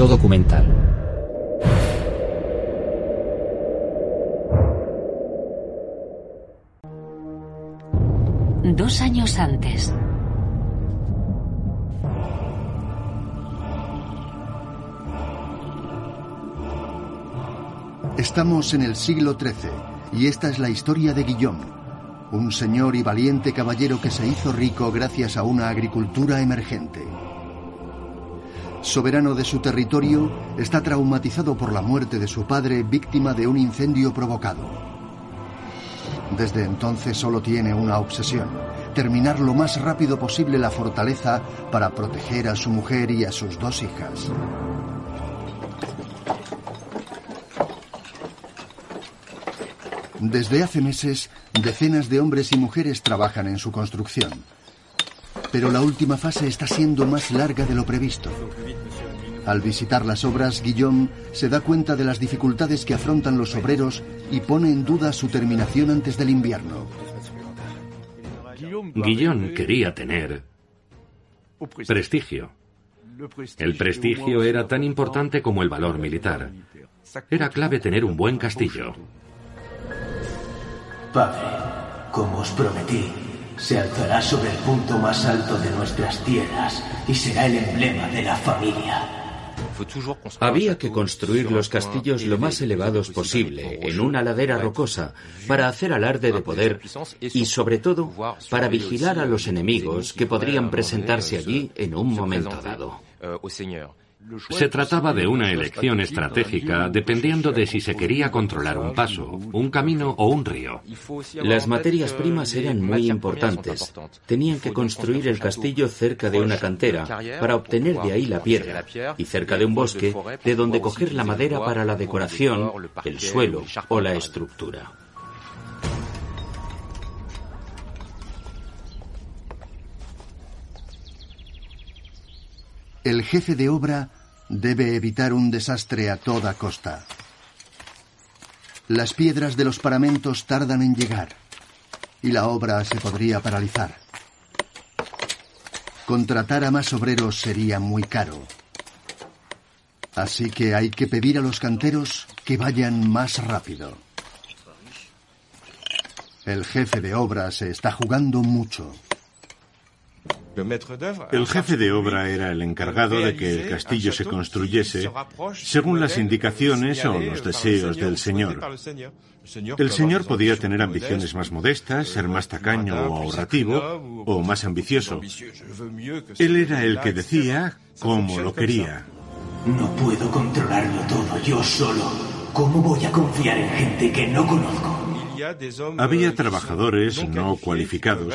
Yo documental. Dos años antes. Estamos en el siglo XIII y esta es la historia de Guillaume, un señor y valiente caballero que se hizo rico gracias a una agricultura emergente. Soberano de su territorio, está traumatizado por la muerte de su padre víctima de un incendio provocado. Desde entonces solo tiene una obsesión, terminar lo más rápido posible la fortaleza para proteger a su mujer y a sus dos hijas. Desde hace meses, decenas de hombres y mujeres trabajan en su construcción. Pero la última fase está siendo más larga de lo previsto. Al visitar las obras, Guillaume se da cuenta de las dificultades que afrontan los obreros y pone en duda su terminación antes del invierno. Guillaume quería tener prestigio. El prestigio era tan importante como el valor militar. Era clave tener un buen castillo. Padre, como os prometí, se alzará sobre el punto más alto de nuestras tierras y será el emblema de la familia. Había que construir los castillos lo más elevados posible, en una ladera rocosa, para hacer alarde de poder y, sobre todo, para vigilar a los enemigos que podrían presentarse allí en un momento dado. Se trataba de una elección estratégica dependiendo de si se quería controlar un paso, un camino o un río. Las materias primas eran muy importantes. Tenían que construir el castillo cerca de una cantera para obtener de ahí la piedra y cerca de un bosque de donde coger la madera para la decoración, el suelo o la estructura. El jefe de obra debe evitar un desastre a toda costa. Las piedras de los paramentos tardan en llegar y la obra se podría paralizar. Contratar a más obreros sería muy caro. Así que hay que pedir a los canteros que vayan más rápido. El jefe de obra se está jugando mucho. El jefe de obra era el encargado de que el castillo se construyese según las indicaciones o los deseos del señor. El señor podía tener ambiciones más modestas, ser más tacaño o ahorrativo, o más ambicioso. Él era el que decía cómo lo quería. No puedo controlarlo todo yo solo. ¿Cómo voy a confiar en gente que no conozco? Había trabajadores no cualificados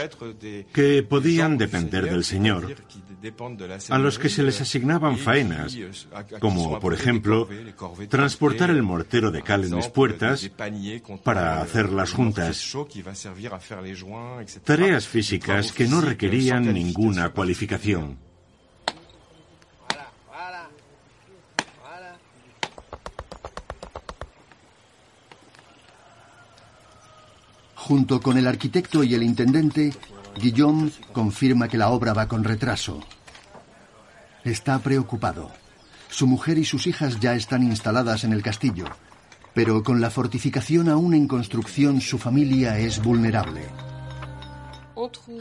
que podían depender del Señor, a los que se les asignaban faenas, como por ejemplo transportar el mortero de cal en las puertas para hacer las juntas. Tareas físicas que no requerían ninguna cualificación. Junto con el arquitecto y el intendente, Guillaume confirma que la obra va con retraso. Está preocupado. Su mujer y sus hijas ya están instaladas en el castillo, pero con la fortificación aún en construcción su familia es vulnerable.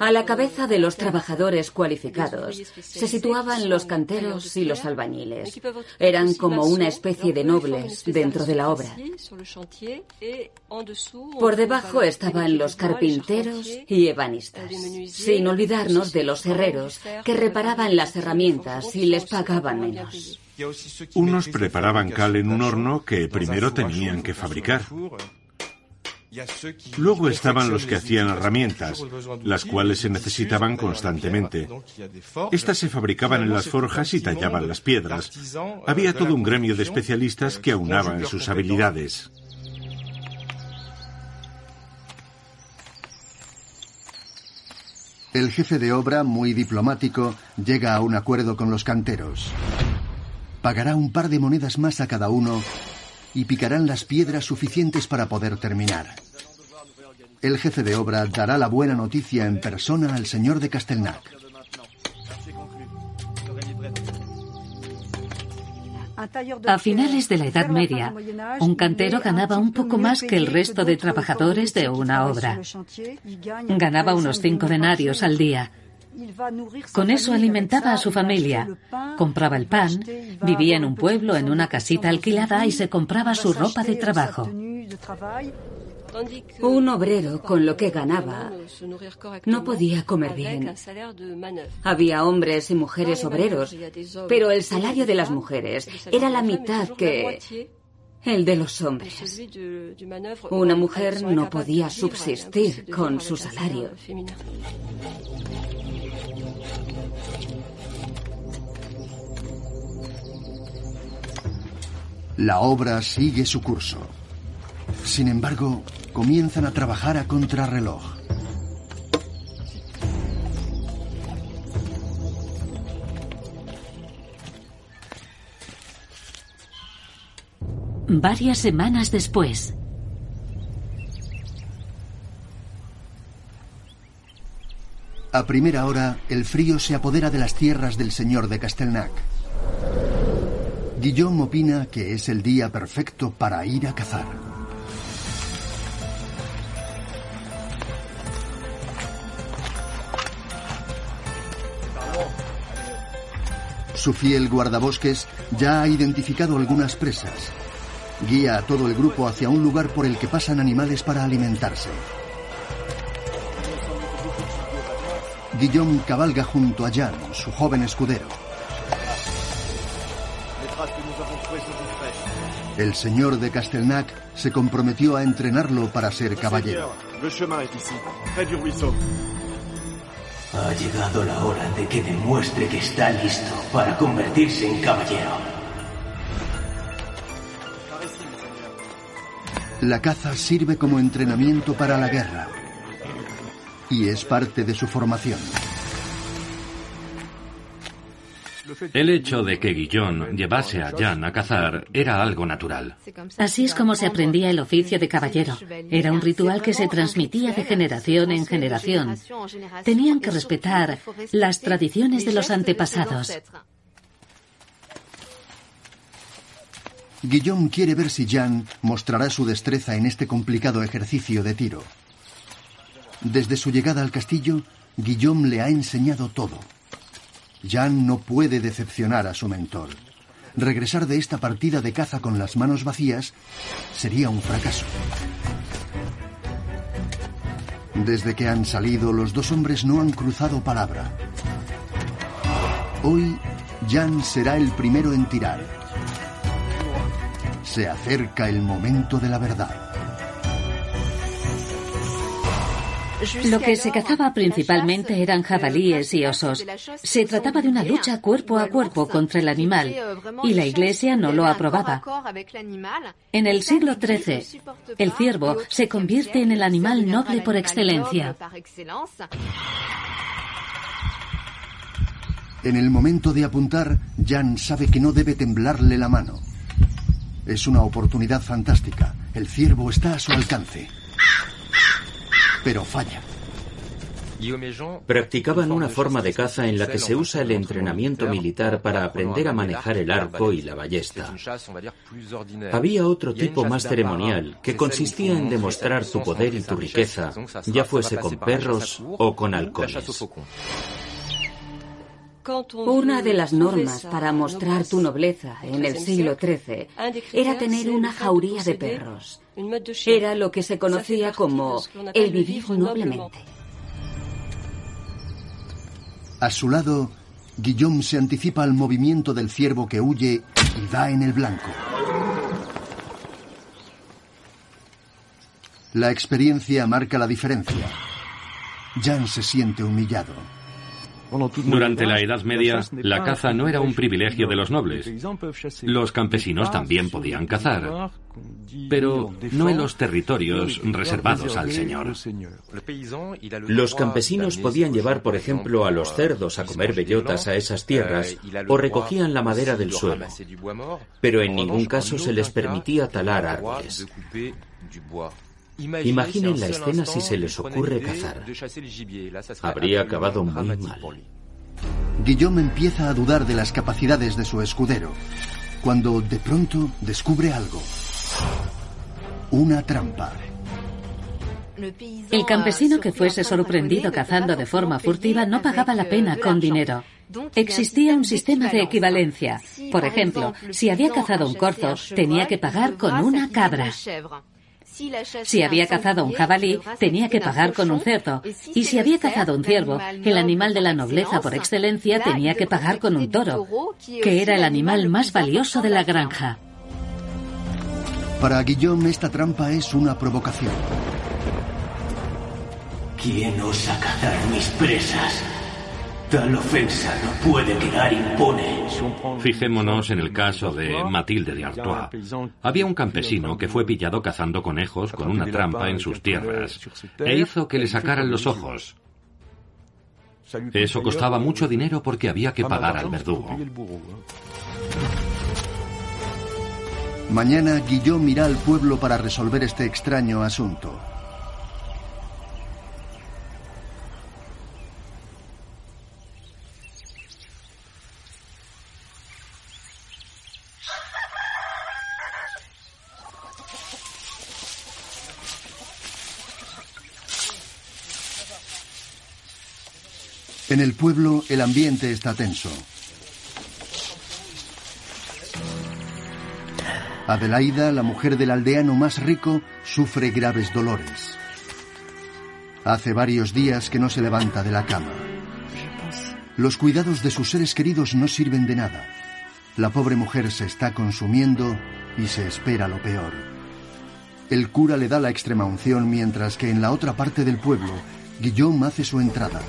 A la cabeza de los trabajadores cualificados se situaban los canteros y los albañiles. Eran como una especie de nobles dentro de la obra. Por debajo estaban los carpinteros y ebanistas, sin olvidarnos de los herreros que reparaban las herramientas y les pagaban menos. Unos preparaban cal en un horno que primero tenían que fabricar. Luego estaban los que hacían herramientas, las cuales se necesitaban constantemente. Estas se fabricaban en las forjas y tallaban las piedras. Había todo un gremio de especialistas que aunaban sus habilidades. El jefe de obra, muy diplomático, llega a un acuerdo con los canteros. Pagará un par de monedas más a cada uno y picarán las piedras suficientes para poder terminar. El jefe de obra dará la buena noticia en persona al señor de Castelnac. A finales de la Edad Media, un cantero ganaba un poco más que el resto de trabajadores de una obra. Ganaba unos cinco denarios al día. Con eso alimentaba a su familia, compraba el pan, vivía en un pueblo en una casita alquilada y se compraba su ropa de trabajo. Un obrero con lo que ganaba no podía comer bien. Había hombres y mujeres obreros, pero el salario de las mujeres era la mitad que el de los hombres. Una mujer no podía subsistir con su salario. La obra sigue su curso. Sin embargo, comienzan a trabajar a contrarreloj. Varias semanas después. A primera hora, el frío se apodera de las tierras del señor de Castelnac. Guillaume opina que es el día perfecto para ir a cazar. Su fiel guardabosques ya ha identificado algunas presas. Guía a todo el grupo hacia un lugar por el que pasan animales para alimentarse. Guillaume cabalga junto a Jean, su joven escudero. El señor de Castelnac se comprometió a entrenarlo para ser caballero. Ha llegado la hora de que demuestre que está listo para convertirse en caballero. La caza sirve como entrenamiento para la guerra y es parte de su formación. El hecho de que Guillón llevase a Jan a cazar era algo natural. Así es como se aprendía el oficio de caballero. Era un ritual que se transmitía de generación en generación. Tenían que respetar las tradiciones de los antepasados. Guillaume quiere ver si Jan mostrará su destreza en este complicado ejercicio de tiro. Desde su llegada al castillo, Guillaume le ha enseñado todo. Jan no puede decepcionar a su mentor. Regresar de esta partida de caza con las manos vacías sería un fracaso. Desde que han salido, los dos hombres no han cruzado palabra. Hoy, Jan será el primero en tirar. Se acerca el momento de la verdad. Lo que se cazaba principalmente eran jabalíes y osos. Se trataba de una lucha cuerpo a cuerpo contra el animal y la Iglesia no lo aprobaba. En el siglo XIII, el ciervo se convierte en el animal noble por excelencia. En el momento de apuntar, Jan sabe que no debe temblarle la mano. Es una oportunidad fantástica. El ciervo está a su alcance pero falla. Practicaban una forma de caza en la que se usa el entrenamiento militar para aprender a manejar el arco y la ballesta. Había otro tipo más ceremonial que consistía en demostrar tu poder y tu riqueza, ya fuese con perros o con halcones. Una de las normas para mostrar tu nobleza en el siglo XIII era tener una jauría de perros. Era lo que se conocía como el vivir noblemente. A su lado, Guillaume se anticipa al movimiento del ciervo que huye y da en el blanco. La experiencia marca la diferencia. Jan se siente humillado. Durante la Edad Media, la caza no era un privilegio de los nobles. Los campesinos también podían cazar, pero no en los territorios reservados al Señor. Los campesinos podían llevar, por ejemplo, a los cerdos a comer bellotas a esas tierras o recogían la madera del suelo, pero en ningún caso se les permitía talar árboles. Imaginen la escena si se les ocurre cazar. Habría acabado muy mal. Guillaume empieza a dudar de las capacidades de su escudero, cuando de pronto descubre algo. Una trampa. El campesino que fuese sorprendido cazando de forma furtiva no pagaba la pena con dinero. Existía un sistema de equivalencia. Por ejemplo, si había cazado un corzo, tenía que pagar con una cabra. Si había cazado un jabalí, tenía que pagar con un cerdo. Y si había cazado un ciervo, el animal de la nobleza por excelencia tenía que pagar con un toro, que era el animal más valioso de la granja. Para Guillaume esta trampa es una provocación. ¿Quién osa cazar mis presas? Tal ofensa no puede quedar impune. Fijémonos en el caso de Matilde de Artois. Había un campesino que fue pillado cazando conejos con una trampa en sus tierras e hizo que le sacaran los ojos. Eso costaba mucho dinero porque había que pagar al verdugo. Mañana Guillaume irá al pueblo para resolver este extraño asunto. En el pueblo el ambiente está tenso. Adelaida, la mujer del aldeano más rico, sufre graves dolores. Hace varios días que no se levanta de la cama. Los cuidados de sus seres queridos no sirven de nada. La pobre mujer se está consumiendo y se espera lo peor. El cura le da la extrema unción mientras que en la otra parte del pueblo, Guillaume hace su entrada.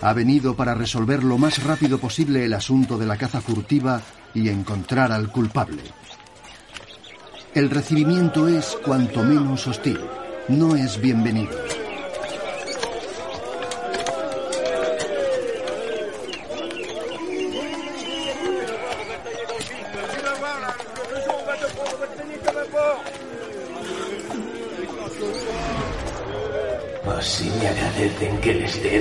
Ha venido para resolver lo más rápido posible el asunto de la caza furtiva y encontrar al culpable. El recibimiento es cuanto menos hostil. No es bienvenido. Así me agradecen que les dé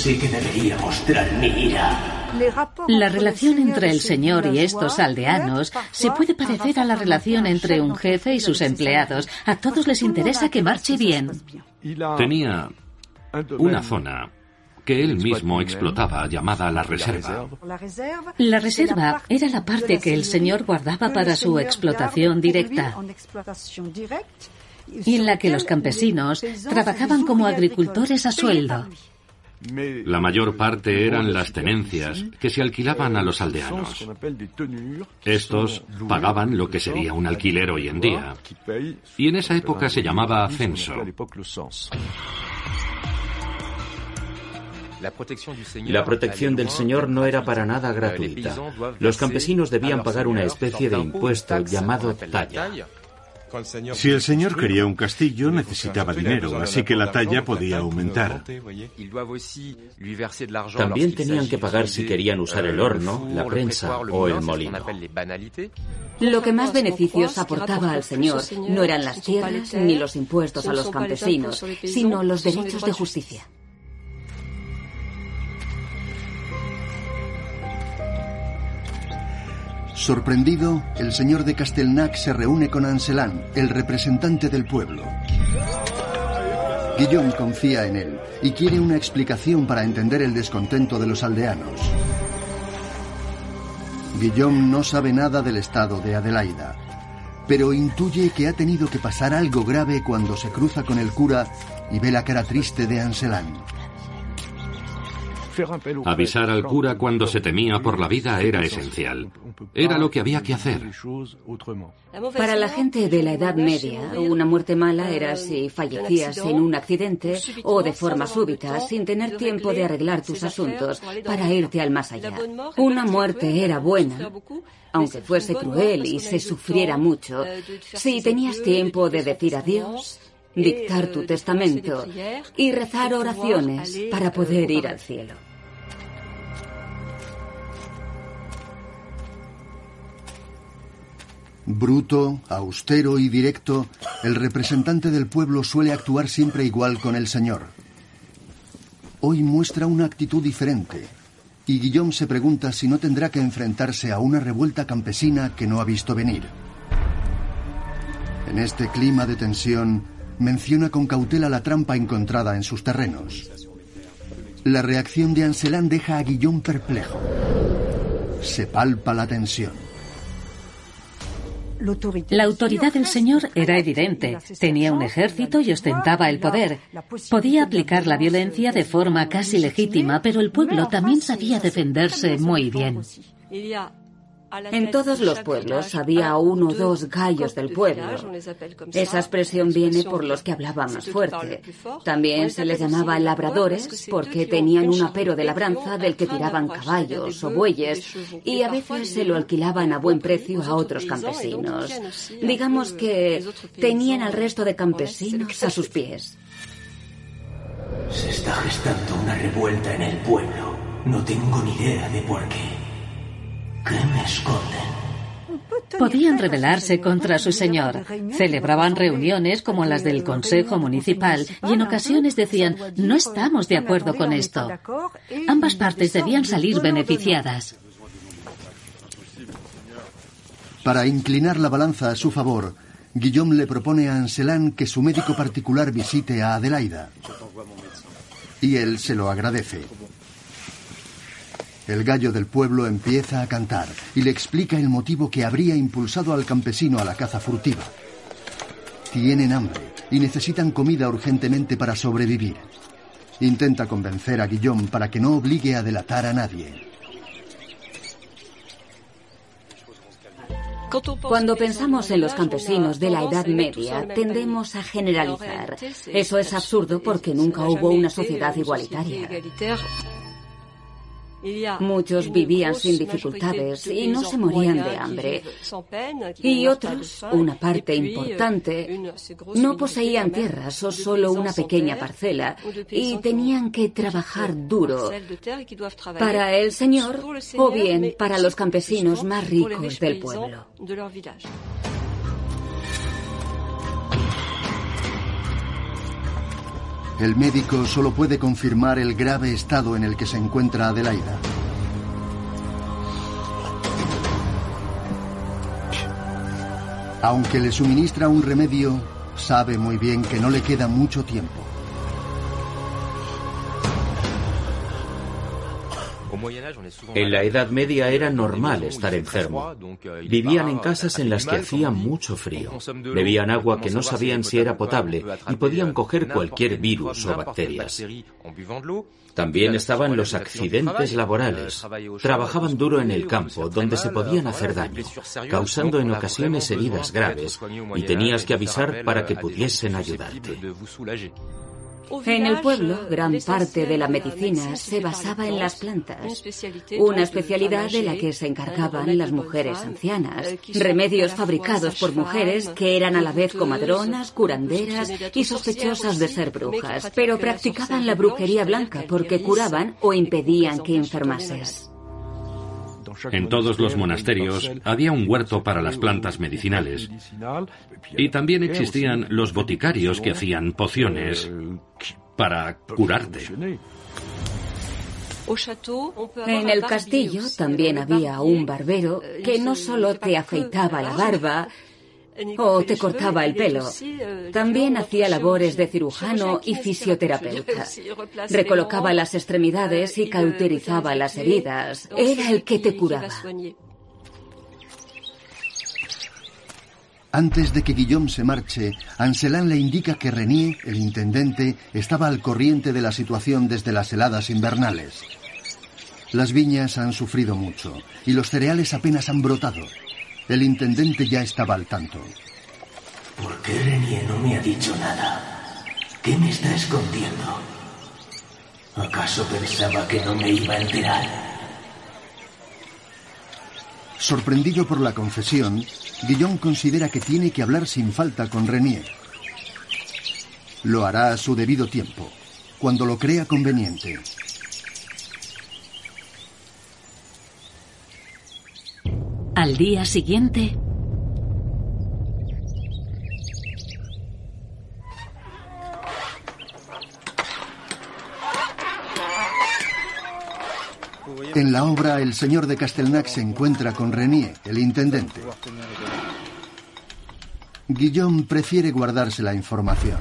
sí que debería mostrar mi ira. La relación entre el señor y estos aldeanos se puede parecer a la relación entre un jefe y sus empleados. A todos les interesa que marche bien. Tenía una zona que él mismo explotaba llamada la reserva. La reserva era la parte que el señor guardaba para su explotación directa y en la que los campesinos trabajaban como agricultores a sueldo. La mayor parte eran las tenencias que se alquilaban a los aldeanos. Estos pagaban lo que sería un alquiler hoy en día. Y en esa época se llamaba censo. La protección del Señor no era para nada gratuita. Los campesinos debían pagar una especie de impuesto llamado talla. Si el señor quería un castillo, necesitaba dinero, así que la talla podía aumentar. También tenían que pagar si querían usar el horno, la prensa o el molino. Lo que más beneficios aportaba al señor no eran las tierras ni los impuestos a los campesinos, sino los derechos de justicia. Sorprendido, el señor de Castelnac se reúne con Ancelán, el representante del pueblo. Guillaume confía en él y quiere una explicación para entender el descontento de los aldeanos. Guillaume no sabe nada del estado de Adelaida, pero intuye que ha tenido que pasar algo grave cuando se cruza con el cura y ve la cara triste de Ancelán. Avisar al cura cuando se temía por la vida era esencial. Era lo que había que hacer. Para la gente de la Edad Media, una muerte mala era si fallecías en un accidente o de forma súbita, sin tener tiempo de arreglar tus asuntos para irte al más allá. Una muerte era buena, aunque fuese cruel y se sufriera mucho, si tenías tiempo de decir adiós, dictar tu testamento y rezar oraciones para poder ir al cielo. Bruto, austero y directo, el representante del pueblo suele actuar siempre igual con el Señor. Hoy muestra una actitud diferente, y Guillaume se pregunta si no tendrá que enfrentarse a una revuelta campesina que no ha visto venir. En este clima de tensión, menciona con cautela la trampa encontrada en sus terrenos. La reacción de Anselán deja a Guillón perplejo. Se palpa la tensión. La autoridad del señor era evidente. Tenía un ejército y ostentaba el poder. Podía aplicar la violencia de forma casi legítima, pero el pueblo también sabía defenderse muy bien. En todos los pueblos había uno o dos gallos del pueblo. Esa expresión viene por los que hablaban más fuerte. También se les llamaba labradores porque tenían un apero de labranza del que tiraban caballos o bueyes y a veces se lo alquilaban a buen precio a otros campesinos. Digamos que tenían al resto de campesinos a sus pies. Se está gestando una revuelta en el pueblo. No tengo ni idea de por qué. ¿Qué me esconden? Podían rebelarse contra su señor. Celebraban reuniones como las del Consejo Municipal y en ocasiones decían, no estamos de acuerdo con esto. Ambas partes debían salir beneficiadas. Para inclinar la balanza a su favor, Guillaume le propone a Anselán que su médico particular visite a Adelaida. Y él se lo agradece. El gallo del pueblo empieza a cantar y le explica el motivo que habría impulsado al campesino a la caza furtiva. Tienen hambre y necesitan comida urgentemente para sobrevivir. Intenta convencer a Guillaume para que no obligue a delatar a nadie. Cuando pensamos en los campesinos de la Edad Media, tendemos a generalizar. Eso es absurdo porque nunca hubo una sociedad igualitaria. Muchos vivían sin dificultades y no se morían de hambre. Y otros, una parte importante, no poseían tierras o solo una pequeña parcela y tenían que trabajar duro para el señor o bien para los campesinos más ricos del pueblo. El médico solo puede confirmar el grave estado en el que se encuentra Adelaida. Aunque le suministra un remedio, sabe muy bien que no le queda mucho tiempo. En la Edad Media era normal estar enfermo. Vivían en casas en las que hacía mucho frío. Bebían agua que no sabían si era potable y podían coger cualquier virus o bacterias. También estaban los accidentes laborales. Trabajaban duro en el campo, donde se podían hacer daño, causando en ocasiones heridas graves, y tenías que avisar para que pudiesen ayudarte. En el pueblo, gran parte de la medicina se basaba en las plantas, una especialidad de la que se encargaban las mujeres ancianas, remedios fabricados por mujeres que eran a la vez comadronas, curanderas y sospechosas de ser brujas, pero practicaban la brujería blanca porque curaban o impedían que enfermases. En todos los monasterios había un huerto para las plantas medicinales. Y también existían los boticarios que hacían pociones para curarte. En el castillo también había un barbero que no solo te afeitaba la barba, o te cortaba el pelo. También hacía labores de cirujano y fisioterapeuta. Recolocaba las extremidades y cauterizaba las heridas. Era el que te curaba. Antes de que Guillaume se marche, Anselán le indica que Renier, el intendente, estaba al corriente de la situación desde las heladas invernales. Las viñas han sufrido mucho y los cereales apenas han brotado. El intendente ya estaba al tanto. ¿Por qué Renier no me ha dicho nada? ¿Qué me está escondiendo? ¿Acaso pensaba que no me iba a enterar? Sorprendido por la confesión, Guillón considera que tiene que hablar sin falta con Renier. Lo hará a su debido tiempo, cuando lo crea conveniente. Al día siguiente... En la obra, el señor de Castelnac se encuentra con Renier, el intendente. Guillaume prefiere guardarse la información.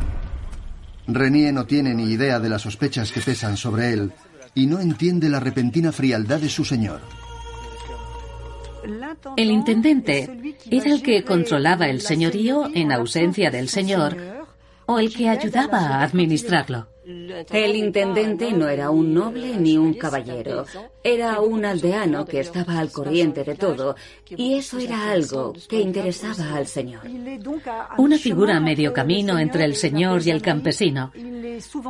Renier no tiene ni idea de las sospechas que pesan sobre él y no entiende la repentina frialdad de su señor. El intendente era el que controlaba el señorío en ausencia del señor o el que ayudaba a administrarlo. El intendente no era un noble ni un caballero, era un aldeano que estaba al corriente de todo, y eso era algo que interesaba al señor. Una figura a medio camino entre el señor y el campesino.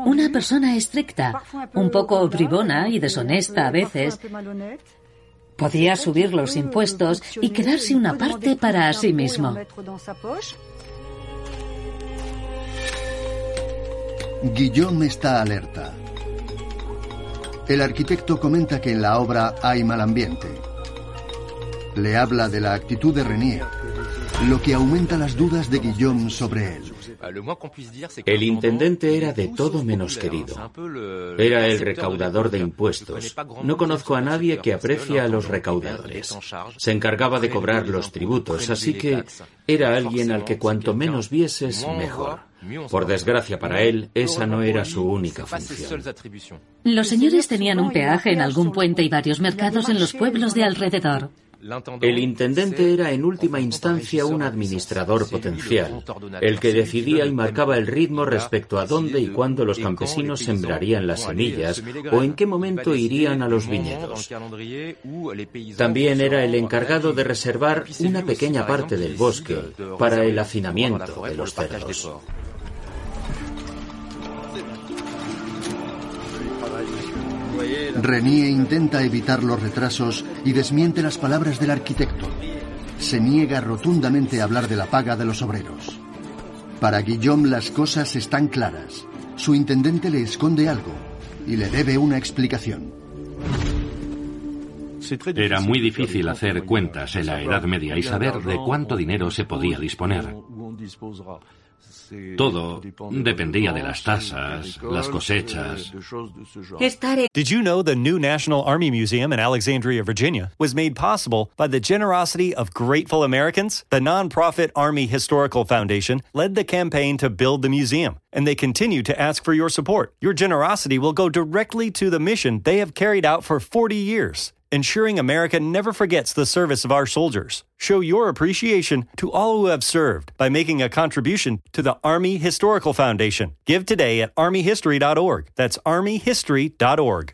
Una persona estricta, un poco bribona y deshonesta a veces. Podía subir los impuestos y quedarse una parte para sí mismo. Guillaume está alerta. El arquitecto comenta que en la obra hay mal ambiente. Le habla de la actitud de Renier, lo que aumenta las dudas de Guillaume sobre él. El intendente era de todo menos querido. Era el recaudador de impuestos. No conozco a nadie que aprecie a los recaudadores. Se encargaba de cobrar los tributos, así que era alguien al que cuanto menos vieses, mejor. Por desgracia para él, esa no era su única función. Los señores tenían un peaje en algún puente y varios mercados en los pueblos de alrededor. El intendente era en última instancia un administrador potencial, el que decidía y marcaba el ritmo respecto a dónde y cuándo los campesinos sembrarían las semillas o en qué momento irían a los viñedos. También era el encargado de reservar una pequeña parte del bosque para el hacinamiento de los cerdos. Renier intenta evitar los retrasos y desmiente las palabras del arquitecto. Se niega rotundamente a hablar de la paga de los obreros. Para Guillaume las cosas están claras. Su intendente le esconde algo y le debe una explicación. Era muy difícil hacer cuentas en la Edad Media y saber de cuánto dinero se podía disponer. Todo dependía de las tasas, las cosechas. Did you know the new National Army Museum in Alexandria, Virginia was made possible by the generosity of grateful Americans? The nonprofit Army Historical Foundation led the campaign to build the museum, and they continue to ask for your support. Your generosity will go directly to the mission they have carried out for 40 years ensuring America never forgets the service of our soldiers. Show your appreciation to all who have served by making a contribution to the Army Historical Foundation. Give today at armyhistory.org. That's armyhistory.org.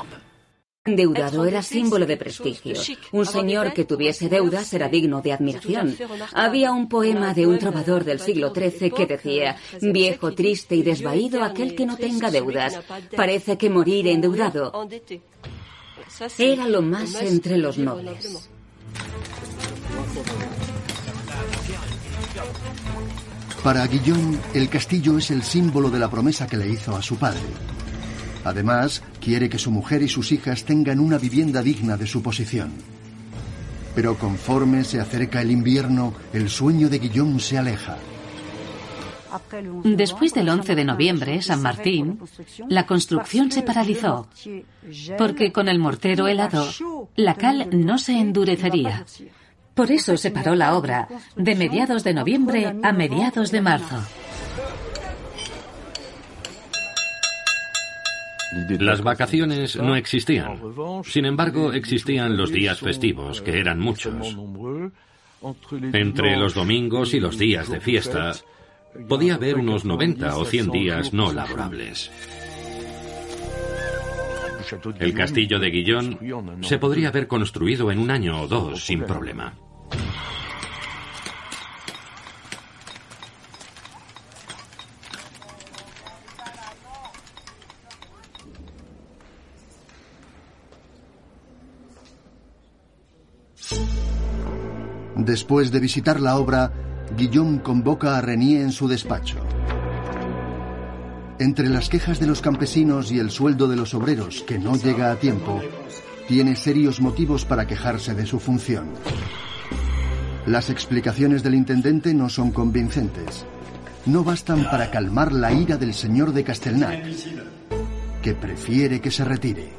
Endeudado era símbolo de prestigio. Un señor que tuviese deudas era digno de admiración. Había un poema de un trovador del siglo XIII que decía, viejo, triste y desvaído aquel que no tenga deudas. Parece que morir endeudado era lo más entre los nobles. Para Guillaume, el castillo es el símbolo de la promesa que le hizo a su padre. Además, quiere que su mujer y sus hijas tengan una vivienda digna de su posición. Pero conforme se acerca el invierno, el sueño de Guillaume se aleja. Después del 11 de noviembre, San Martín, la construcción se paralizó, porque con el mortero helado, la cal no se endurecería. Por eso se paró la obra de mediados de noviembre a mediados de marzo. Las vacaciones no existían. Sin embargo, existían los días festivos, que eran muchos. Entre los domingos y los días de fiesta, podía haber unos 90 o 100 días no laborables. El castillo de Guillón se podría haber construido en un año o dos sin problema. Después de visitar la obra, Guillaume convoca a Renier en su despacho. Entre las quejas de los campesinos y el sueldo de los obreros que no llega a tiempo, tiene serios motivos para quejarse de su función. Las explicaciones del intendente no son convincentes. No bastan para calmar la ira del señor de Castelnac, que prefiere que se retire.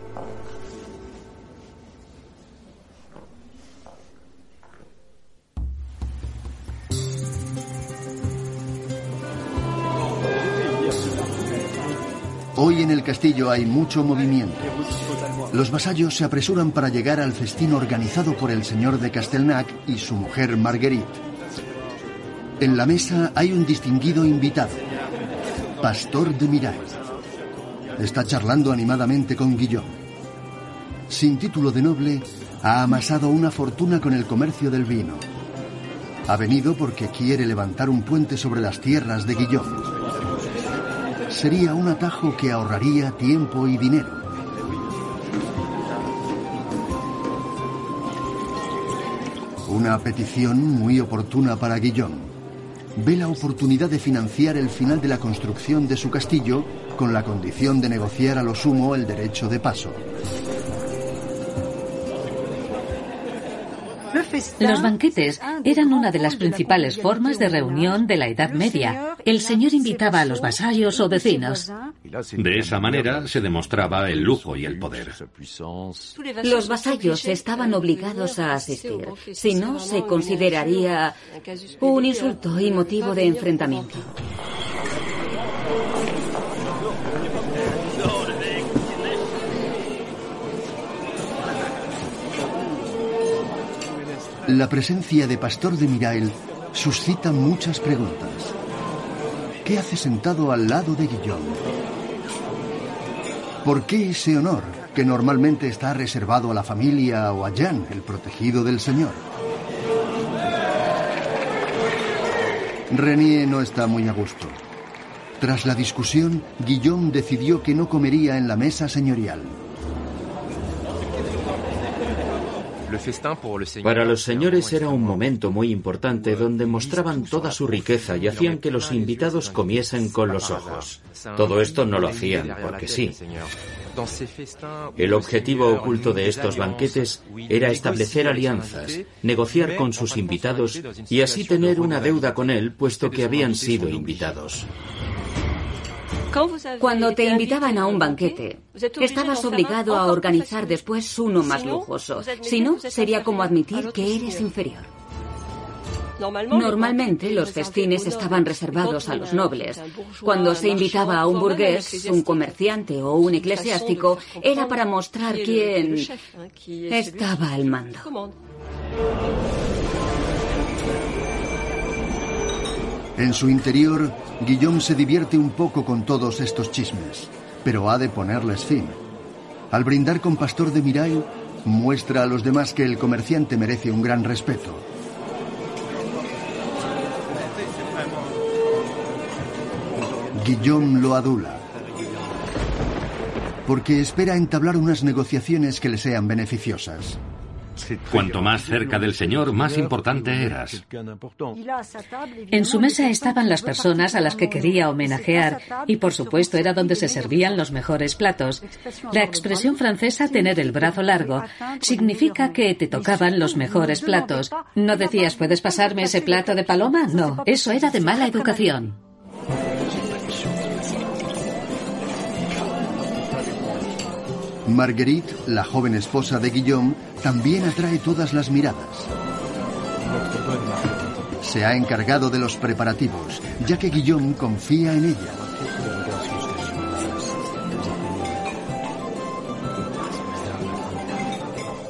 Hoy en el castillo hay mucho movimiento. Los vasallos se apresuran para llegar al festín organizado por el señor de Castelnac y su mujer Marguerite. En la mesa hay un distinguido invitado, Pastor de Mirai. Está charlando animadamente con Guillaume. Sin título de noble, ha amasado una fortuna con el comercio del vino. Ha venido porque quiere levantar un puente sobre las tierras de Guillaume sería un atajo que ahorraría tiempo y dinero. Una petición muy oportuna para Guillón. Ve la oportunidad de financiar el final de la construcción de su castillo con la condición de negociar a lo sumo el derecho de paso. Los banquetes eran una de las principales formas de reunión de la Edad Media. El señor invitaba a los vasallos o vecinos. De esa manera se demostraba el lujo y el poder. Los vasallos estaban obligados a asistir. Si no, se consideraría un insulto y motivo de enfrentamiento. La presencia de Pastor de Mirael suscita muchas preguntas. ¿Qué hace sentado al lado de Guillaume? ¿Por qué ese honor que normalmente está reservado a la familia o a Jean, el protegido del Señor? Renier no está muy a gusto. Tras la discusión, Guillaume decidió que no comería en la mesa señorial. Para los señores era un momento muy importante donde mostraban toda su riqueza y hacían que los invitados comiesen con los ojos. Todo esto no lo hacían porque sí. El objetivo oculto de estos banquetes era establecer alianzas, negociar con sus invitados y así tener una deuda con él puesto que habían sido invitados. Cuando te invitaban a un banquete, estabas obligado a organizar después uno más lujoso. Si no, sería como admitir que eres inferior. Normalmente los festines estaban reservados a los nobles. Cuando se invitaba a un burgués, un comerciante o un eclesiástico, era para mostrar quién estaba al mando. En su interior, Guillaume se divierte un poco con todos estos chismes, pero ha de ponerles fin. Al brindar con Pastor de Mirai, muestra a los demás que el comerciante merece un gran respeto. Guillaume lo adula, porque espera entablar unas negociaciones que le sean beneficiosas. Cuanto más cerca del Señor, más importante eras. En su mesa estaban las personas a las que quería homenajear y por supuesto era donde se servían los mejores platos. La expresión francesa tener el brazo largo significa que te tocaban los mejores platos. No decías, ¿puedes pasarme ese plato de paloma? No, eso era de mala educación. Marguerite, la joven esposa de Guillaume, también atrae todas las miradas. Se ha encargado de los preparativos, ya que Guillaume confía en ella.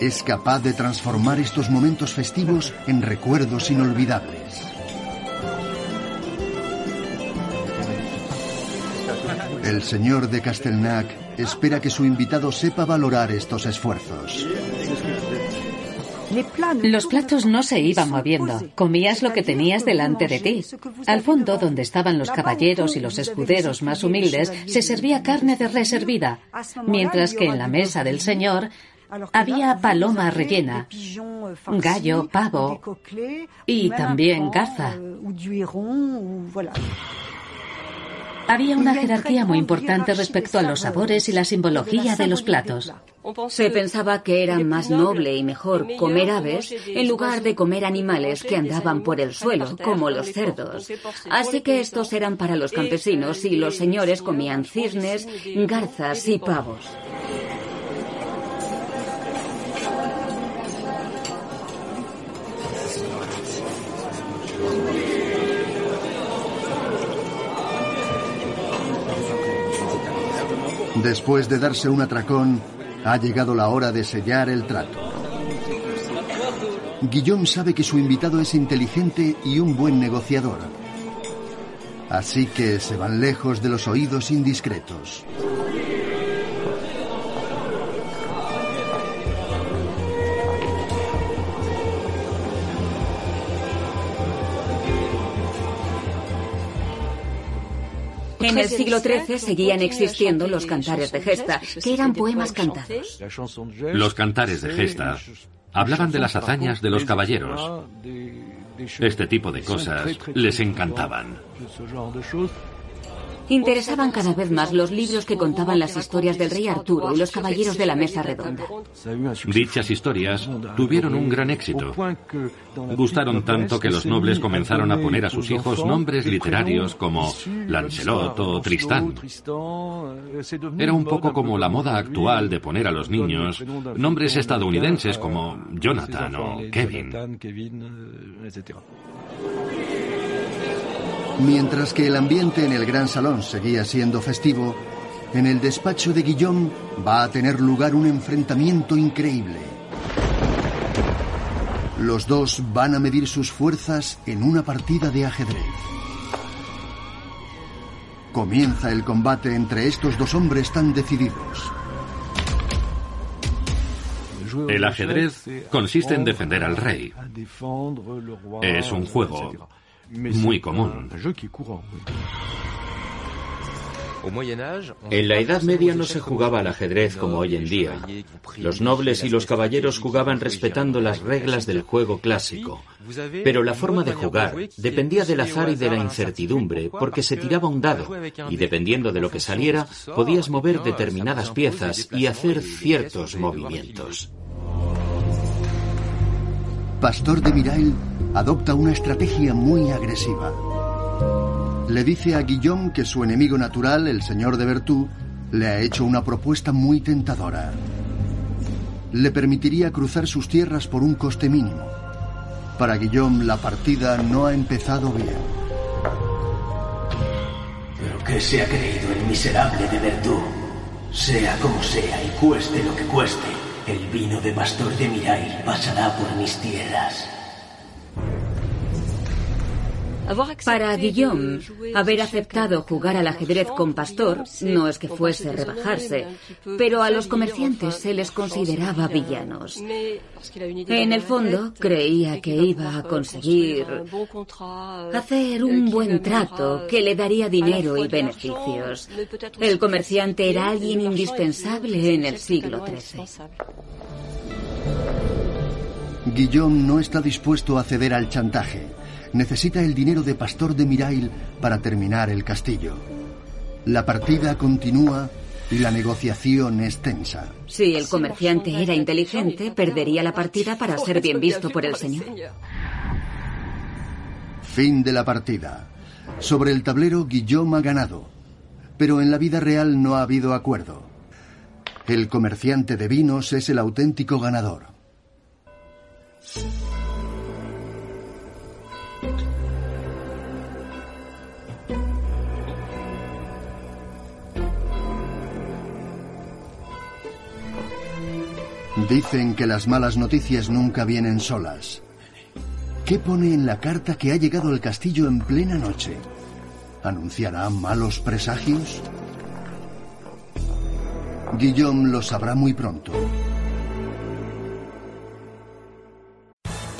Es capaz de transformar estos momentos festivos en recuerdos inolvidables. El señor de Castelnac espera que su invitado sepa valorar estos esfuerzos. Los platos no se iban moviendo. Comías lo que tenías delante de ti. Al fondo, donde estaban los caballeros y los escuderos más humildes, se servía carne de reservida, mientras que en la mesa del señor había paloma rellena, gallo, pavo y también garza. Había una jerarquía muy importante respecto a los sabores y la simbología de los platos. Se pensaba que era más noble y mejor comer aves en lugar de comer animales que andaban por el suelo, como los cerdos. Así que estos eran para los campesinos y los señores comían cisnes, garzas y pavos. Después de darse un atracón, ha llegado la hora de sellar el trato. Guillaume sabe que su invitado es inteligente y un buen negociador. Así que se van lejos de los oídos indiscretos. En el siglo XIII seguían existiendo los cantares de gesta, que eran poemas cantados. Los cantares de gesta hablaban de las hazañas de los caballeros. Este tipo de cosas les encantaban. Interesaban cada vez más los libros que contaban las historias del rey Arturo y los caballeros de la mesa redonda. Dichas historias tuvieron un gran éxito. Gustaron tanto que los nobles comenzaron a poner a sus hijos nombres literarios como Lancelot o Tristán. Era un poco como la moda actual de poner a los niños nombres estadounidenses como Jonathan o Kevin. Mientras que el ambiente en el gran salón seguía siendo festivo, en el despacho de Guillaume va a tener lugar un enfrentamiento increíble. Los dos van a medir sus fuerzas en una partida de ajedrez. Comienza el combate entre estos dos hombres tan decididos. El ajedrez consiste en defender al rey. Es un juego muy común. En la Edad Media no se jugaba al ajedrez como hoy en día. Los nobles y los caballeros jugaban respetando las reglas del juego clásico. Pero la forma de jugar dependía del azar y de la incertidumbre, porque se tiraba un dado, y dependiendo de lo que saliera, podías mover determinadas piezas y hacer ciertos movimientos. Pastor de Mirail adopta una estrategia muy agresiva. Le dice a Guillaume que su enemigo natural, el señor de Bertú, le ha hecho una propuesta muy tentadora. Le permitiría cruzar sus tierras por un coste mínimo. Para Guillaume la partida no ha empezado bien. ¿Pero qué se ha creído el miserable de Bertú? Sea como sea y cueste lo que cueste, el vino de Pastor de Mirai pasará por mis tierras. Para Guillaume, haber aceptado jugar al ajedrez con Pastor no es que fuese rebajarse, pero a los comerciantes se les consideraba villanos. En el fondo, creía que iba a conseguir hacer un buen trato que le daría dinero y beneficios. El comerciante era alguien indispensable en el siglo XIII. Guillaume no está dispuesto a ceder al chantaje necesita el dinero de Pastor de Mirail para terminar el castillo. La partida continúa y la negociación es tensa. Si el comerciante era inteligente, perdería la partida para ser bien visto por el señor. Fin de la partida. Sobre el tablero, Guillaume ha ganado. Pero en la vida real no ha habido acuerdo. El comerciante de vinos es el auténtico ganador. Dicen que las malas noticias nunca vienen solas. ¿Qué pone en la carta que ha llegado al castillo en plena noche? ¿Anunciará malos presagios? Guillaume lo sabrá muy pronto.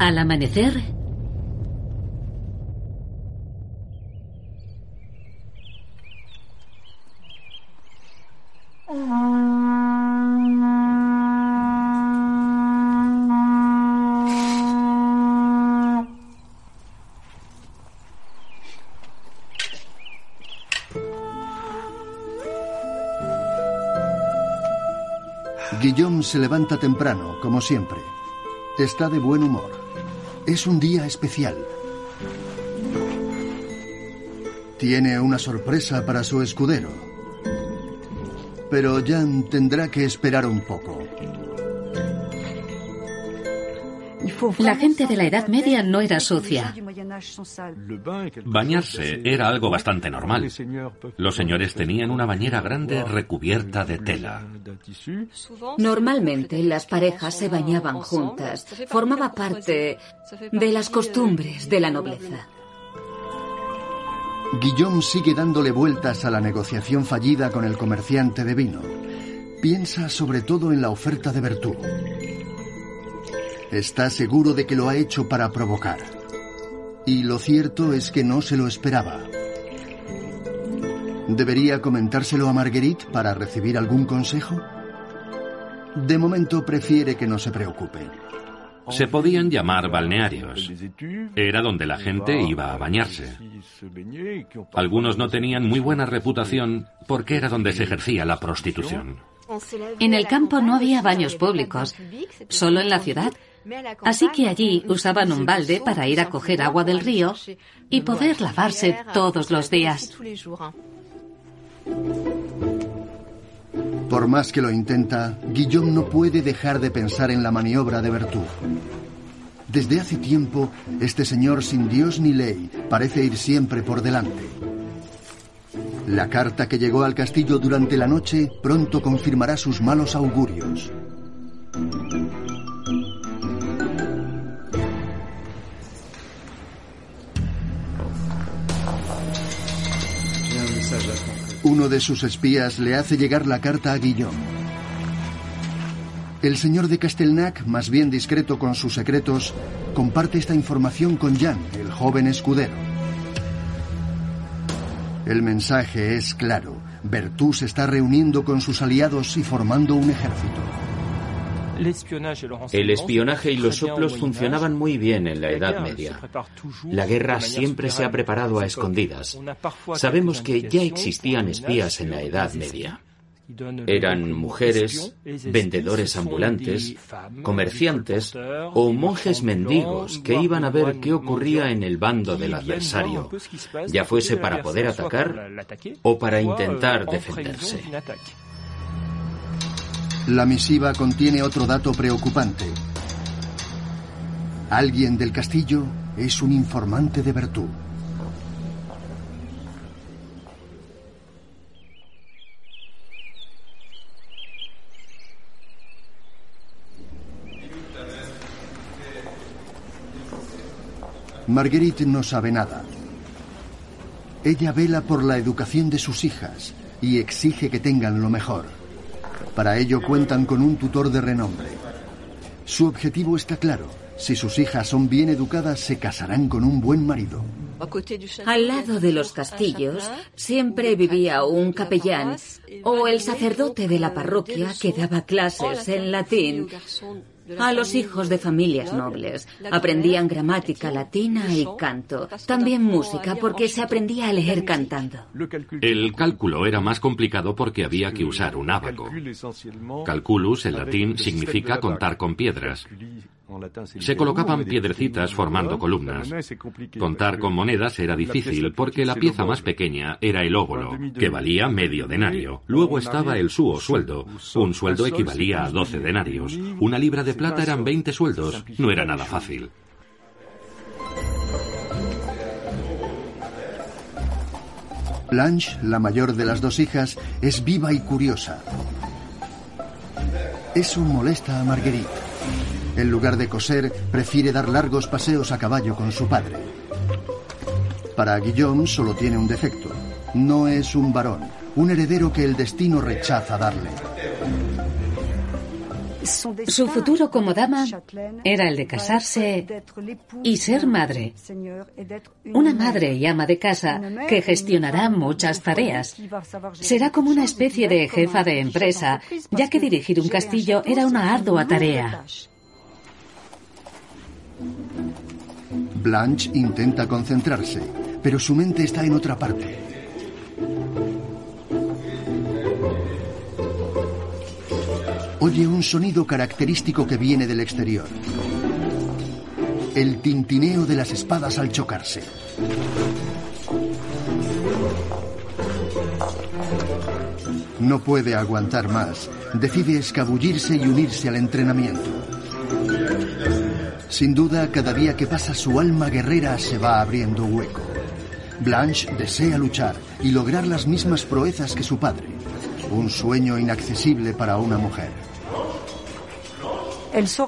Al amanecer, Guillaume se levanta temprano, como siempre. Está de buen humor. Es un día especial. Tiene una sorpresa para su escudero. Pero Jan tendrá que esperar un poco. la gente de la Edad Media no era sucia. Bañarse era algo bastante normal. Los señores tenían una bañera grande recubierta de tela. Normalmente las parejas se bañaban juntas. Formaba parte de las costumbres de la nobleza. Guillaume sigue dándole vueltas a la negociación fallida con el comerciante de vino. Piensa sobre todo en la oferta de Bertú. Está seguro de que lo ha hecho para provocar. Y lo cierto es que no se lo esperaba. ¿Debería comentárselo a Marguerite para recibir algún consejo? De momento prefiere que no se preocupe. Se podían llamar balnearios. Era donde la gente iba a bañarse. Algunos no tenían muy buena reputación porque era donde se ejercía la prostitución. En el campo no había baños públicos, solo en la ciudad. Así que allí usaban un balde para ir a coger agua del río y poder lavarse todos los días. Por más que lo intenta, Guillaume no puede dejar de pensar en la maniobra de Bertú. Desde hace tiempo, este señor sin Dios ni ley parece ir siempre por delante. La carta que llegó al castillo durante la noche pronto confirmará sus malos augurios. Uno de sus espías le hace llegar la carta a Guillaume. El señor de Castelnac, más bien discreto con sus secretos, comparte esta información con Jean, el joven escudero. El mensaje es claro. Bertú se está reuniendo con sus aliados y formando un ejército. El espionaje y los soplos funcionaban muy bien en la Edad Media. La guerra siempre se ha preparado a escondidas. Sabemos que ya existían espías en la Edad Media. Eran mujeres, vendedores ambulantes, comerciantes o monjes mendigos que iban a ver qué ocurría en el bando del adversario, ya fuese para poder atacar o para intentar defenderse. La misiva contiene otro dato preocupante. Alguien del castillo es un informante de Bertú. Marguerite no sabe nada. Ella vela por la educación de sus hijas y exige que tengan lo mejor. Para ello cuentan con un tutor de renombre. Su objetivo está claro. Si sus hijas son bien educadas, se casarán con un buen marido. Al lado de los castillos siempre vivía un capellán o el sacerdote de la parroquia que daba clases en latín a los hijos de familias nobles. Aprendían gramática latina y canto. También música porque se aprendía a leer cantando. El cálculo era más complicado porque había que usar un ábaco. Calculus en latín significa contar con piedras. Se colocaban piedrecitas formando columnas. Contar con monedas era difícil porque la pieza más pequeña era el óvulo, que valía medio denario. Luego estaba el suo sueldo. Un sueldo equivalía a 12 denarios. Una libra de plata eran 20 sueldos. No era nada fácil. Blanche, la mayor de las dos hijas, es viva y curiosa. Eso molesta a Marguerite. En lugar de coser, prefiere dar largos paseos a caballo con su padre. Para Guillaume solo tiene un defecto. No es un varón, un heredero que el destino rechaza darle. Su futuro como dama era el de casarse y ser madre. Una madre y ama de casa que gestionará muchas tareas. Será como una especie de jefa de empresa, ya que dirigir un castillo era una ardua tarea. Blanche intenta concentrarse, pero su mente está en otra parte. Oye un sonido característico que viene del exterior. El tintineo de las espadas al chocarse. No puede aguantar más. Decide escabullirse y unirse al entrenamiento. Sin duda, cada día que pasa su alma guerrera se va abriendo hueco. Blanche desea luchar y lograr las mismas proezas que su padre. Un sueño inaccesible para una mujer.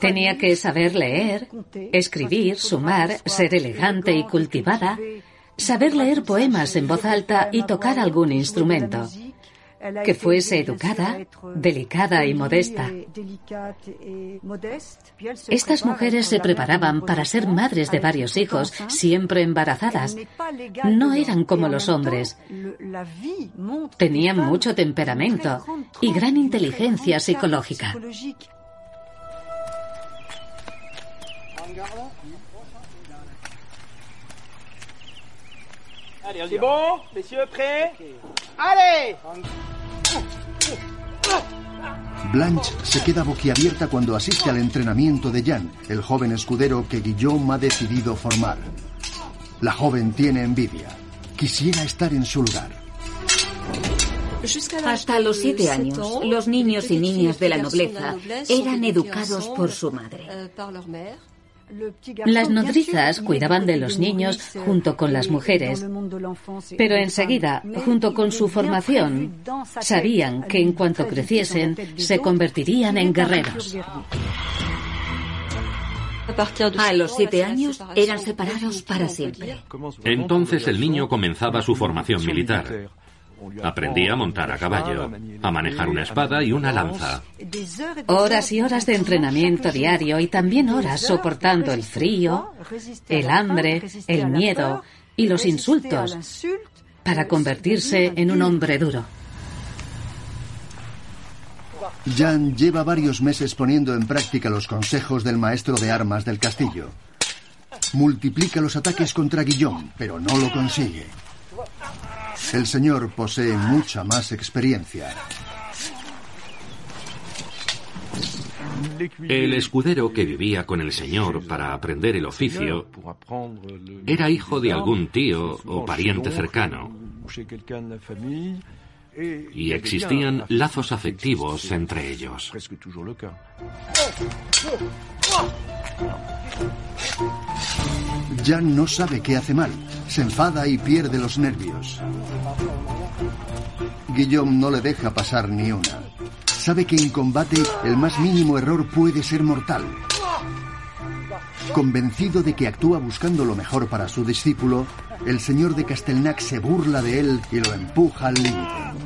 Tenía que saber leer, escribir, sumar, ser elegante y cultivada, saber leer poemas en voz alta y tocar algún instrumento que fuese educada, delicada y modesta. Estas mujeres se preparaban para ser madres de varios hijos, siempre embarazadas. No eran como los hombres. Tenían mucho temperamento y gran inteligencia psicológica. Blanche se queda boquiabierta cuando asiste al entrenamiento de Jan, el joven escudero que Guillaume ha decidido formar. La joven tiene envidia. Quisiera estar en su lugar. Hasta los siete años, los niños y niñas de la nobleza eran educados por su madre. Las nodrizas cuidaban de los niños junto con las mujeres, pero enseguida, junto con su formación, sabían que en cuanto creciesen se convertirían en guerreros. A los siete años eran separados para siempre. Entonces el niño comenzaba su formación militar. Aprendía a montar a caballo, a manejar una espada y una lanza. Horas y horas de entrenamiento diario y también horas soportando el frío, el hambre, el miedo y los insultos para convertirse en un hombre duro. Jan lleva varios meses poniendo en práctica los consejos del maestro de armas del castillo. Multiplica los ataques contra Guillaume, pero no lo consigue. El señor posee mucha más experiencia. El escudero que vivía con el señor para aprender el oficio era hijo de algún tío o pariente cercano. Y existían lazos afectivos entre ellos. Jan no sabe qué hace mal. Se enfada y pierde los nervios. Guillaume no le deja pasar ni una. Sabe que en combate el más mínimo error puede ser mortal. Convencido de que actúa buscando lo mejor para su discípulo, el señor de Castelnac se burla de él y lo empuja al límite.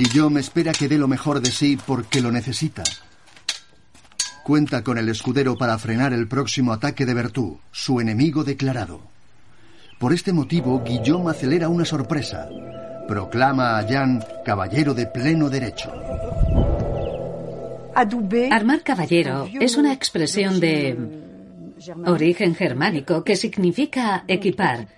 Guillaume espera que dé lo mejor de sí porque lo necesita. Cuenta con el escudero para frenar el próximo ataque de Bertú, su enemigo declarado. Por este motivo, Guillaume acelera una sorpresa. Proclama a Jan caballero de pleno derecho. Armar caballero es una expresión de origen germánico que significa equipar.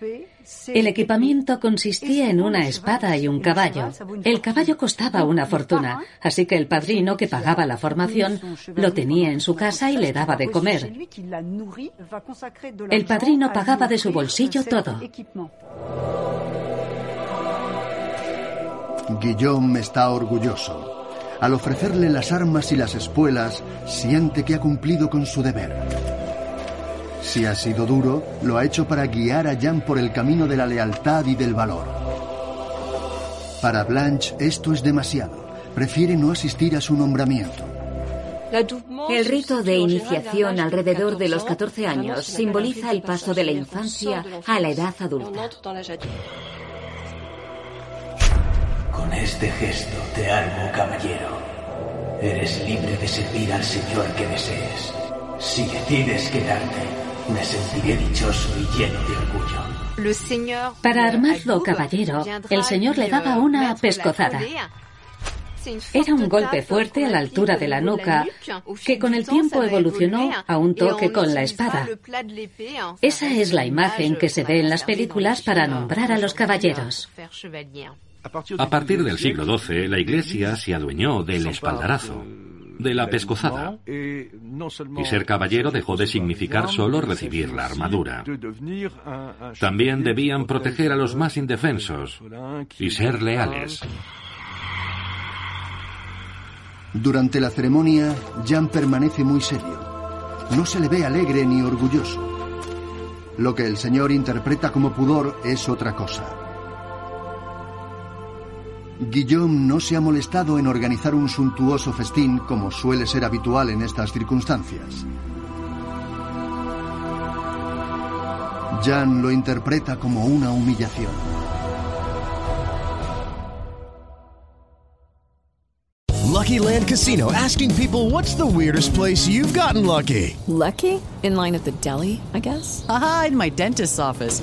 El equipamiento consistía en una espada y un caballo. El caballo costaba una fortuna, así que el padrino que pagaba la formación lo tenía en su casa y le daba de comer. El padrino pagaba de su bolsillo todo. Guillaume está orgulloso. Al ofrecerle las armas y las espuelas, siente que ha cumplido con su deber. Si ha sido duro, lo ha hecho para guiar a Jan por el camino de la lealtad y del valor. Para Blanche esto es demasiado. Prefiere no asistir a su nombramiento. El rito de iniciación alrededor de los 14 años simboliza el paso de la infancia a la edad adulta. Con este gesto te armo, caballero. Eres libre de servir al Señor que desees. Si decides quedarte, me sentiré dichoso y lleno de orgullo. Para armarlo caballero, el señor le daba una pescozada. Era un golpe fuerte a la altura de la nuca que con el tiempo evolucionó a un toque con la espada. Esa es la imagen que se ve en las películas para nombrar a los caballeros. A partir del siglo XII, la Iglesia se adueñó del espaldarazo de la pescozada. Y ser caballero dejó de significar solo recibir la armadura. También debían proteger a los más indefensos y ser leales. Durante la ceremonia, Jan permanece muy serio. No se le ve alegre ni orgulloso. Lo que el señor interpreta como pudor es otra cosa. Guillaume no se ha molestado en organizar un suntuoso festín como suele ser habitual en estas circunstancias. Jan lo interpreta como una humillación. Lucky Land Casino asking people what's the weirdest place you've gotten lucky? Lucky? In line at the deli, I guess. Aha, in my dentist's office.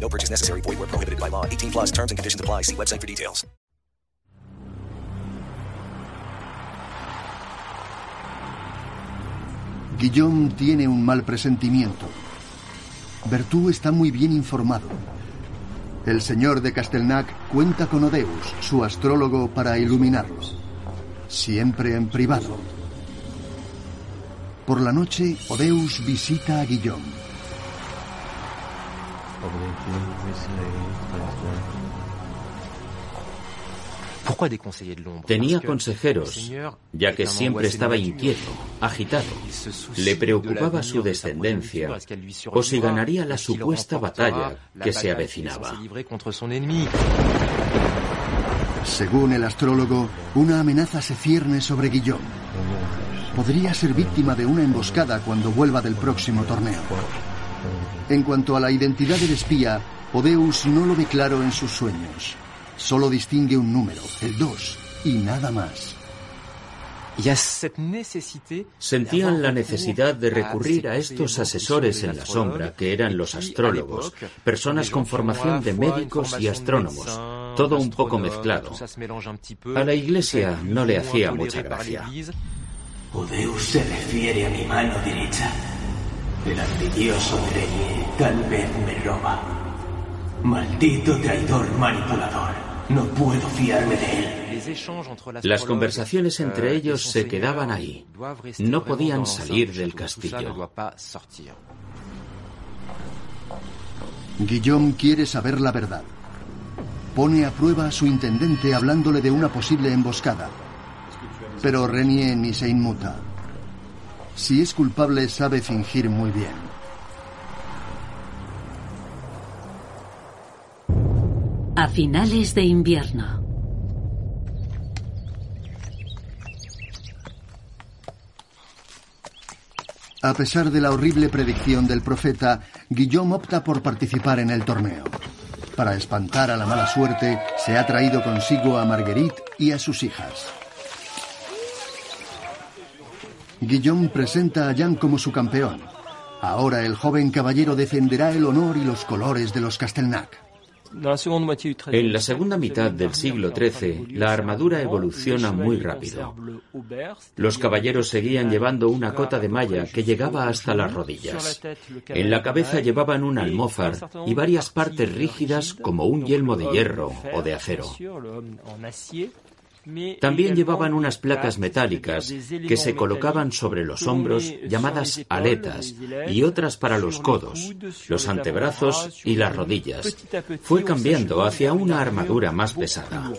No purchase necessary. Void where prohibited by law. 18 plus terms and conditions apply. See website for details. Guillaume tiene un mal presentimiento. Bertú está muy bien informado. El señor de Castelnac cuenta con Odeus, su astrólogo, para iluminarlo. Siempre en privado. Por la noche, Odeus visita a Guillaume. Tenía consejeros, ya que siempre estaba inquieto, agitado. Le preocupaba su descendencia o si ganaría la supuesta batalla que se avecinaba. Según el astrólogo, una amenaza se cierne sobre Guillaume. Podría ser víctima de una emboscada cuando vuelva del próximo torneo. En cuanto a la identidad del espía, Odeus no lo ve claro en sus sueños. Solo distingue un número, el 2, y nada más. Sentían la necesidad de recurrir a estos asesores en la sombra, que eran los astrólogos, personas con formación de médicos y astrónomos, todo un poco mezclado. A la iglesia no le hacía mucha gracia. Odeus se refiere a mi mano derecha. El antidioso Grenier tal vez me roba. Maldito traidor manipulador. No puedo fiarme de él. Las conversaciones entre ellos se quedaban ahí. No podían salir del castillo. Guillaume quiere saber la verdad. Pone a prueba a su intendente hablándole de una posible emboscada. Pero Renier ni se inmuta. Si es culpable sabe fingir muy bien. A finales de invierno. A pesar de la horrible predicción del profeta, Guillaume opta por participar en el torneo. Para espantar a la mala suerte, se ha traído consigo a Marguerite y a sus hijas. Guillaume presenta a Jean como su campeón. Ahora el joven caballero defenderá el honor y los colores de los Castelnac. En la segunda mitad del siglo XIII, la armadura evoluciona muy rápido. Los caballeros seguían llevando una cota de malla que llegaba hasta las rodillas. En la cabeza llevaban un almófar y varias partes rígidas como un yelmo de hierro o de acero. También llevaban unas placas metálicas que se colocaban sobre los hombros llamadas aletas y otras para los codos, los antebrazos y las rodillas. Fue cambiando hacia una armadura más pesada.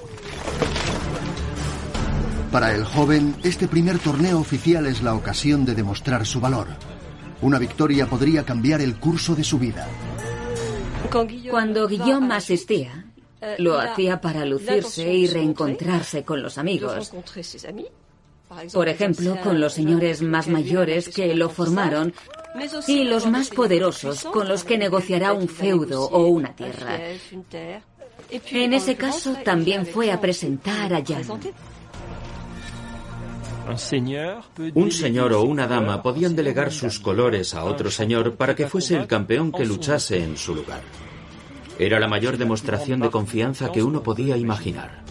Para el joven, este primer torneo oficial es la ocasión de demostrar su valor. Una victoria podría cambiar el curso de su vida. Cuando Guillaume asistía, lo hacía para lucirse y reencontrarse con los amigos. Por ejemplo, con los señores más mayores que lo formaron y los más poderosos con los que negociará un feudo o una tierra. En ese caso también fue a presentar a Jan. Un señor o una dama podían delegar sus colores a otro señor para que fuese el campeón que luchase en su lugar. Era la mayor demostración de confianza que uno podía imaginar.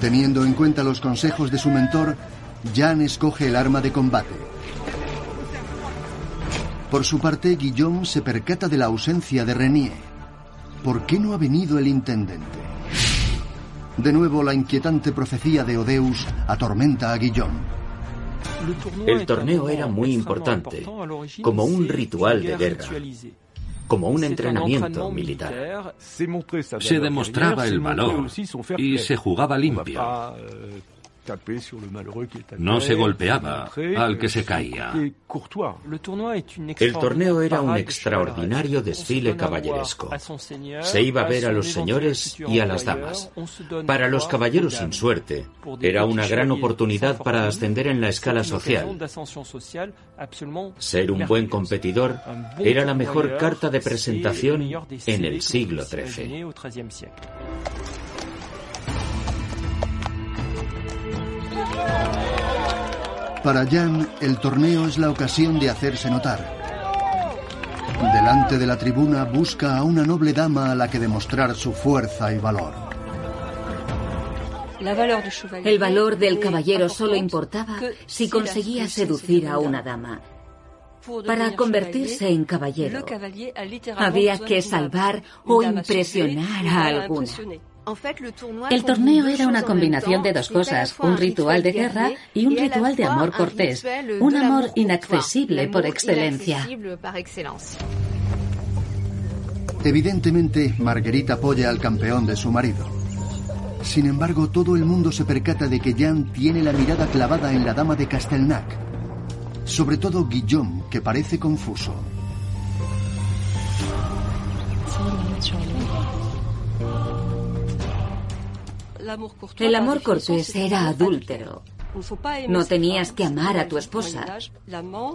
Teniendo en cuenta los consejos de su mentor, Jan escoge el arma de combate. Por su parte, Guillaume se percata de la ausencia de Renier. ¿Por qué no ha venido el intendente? De nuevo, la inquietante profecía de Odeus atormenta a Guillaume. El torneo era muy importante, como un ritual de guerra, como un entrenamiento militar. Se demostraba el valor y se jugaba limpio. No se golpeaba al que se caía. El torneo era un extraordinario desfile caballeresco. Se iba a ver a los señores y a las damas. Para los caballeros sin suerte, era una gran oportunidad para ascender en la escala social. Ser un buen competidor era la mejor carta de presentación en el siglo XIII. Para Jan, el torneo es la ocasión de hacerse notar. Delante de la tribuna busca a una noble dama a la que demostrar su fuerza y valor. El valor del caballero solo importaba si conseguía seducir a una dama. Para convertirse en caballero, había que salvar o impresionar a alguna. El torneo era una combinación de dos cosas, un ritual de guerra y un ritual de amor cortés, un amor inaccesible por excelencia. Evidentemente, Marguerite apoya al campeón de su marido. Sin embargo, todo el mundo se percata de que Jean tiene la mirada clavada en la dama de Castelnac. Sobre todo Guillaume, que parece confuso. El amor cortés era adúltero. No tenías que amar a tu esposa.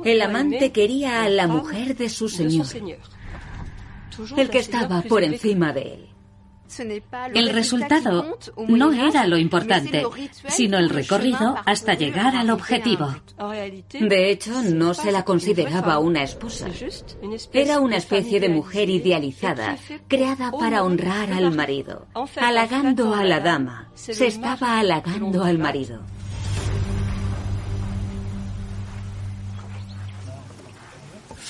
El amante quería a la mujer de su señor, el que estaba por encima de él. El resultado no era lo importante, sino el recorrido hasta llegar al objetivo. De hecho, no se la consideraba una esposa. Era una especie de mujer idealizada, creada para honrar al marido. Halagando a la dama, se estaba halagando al marido.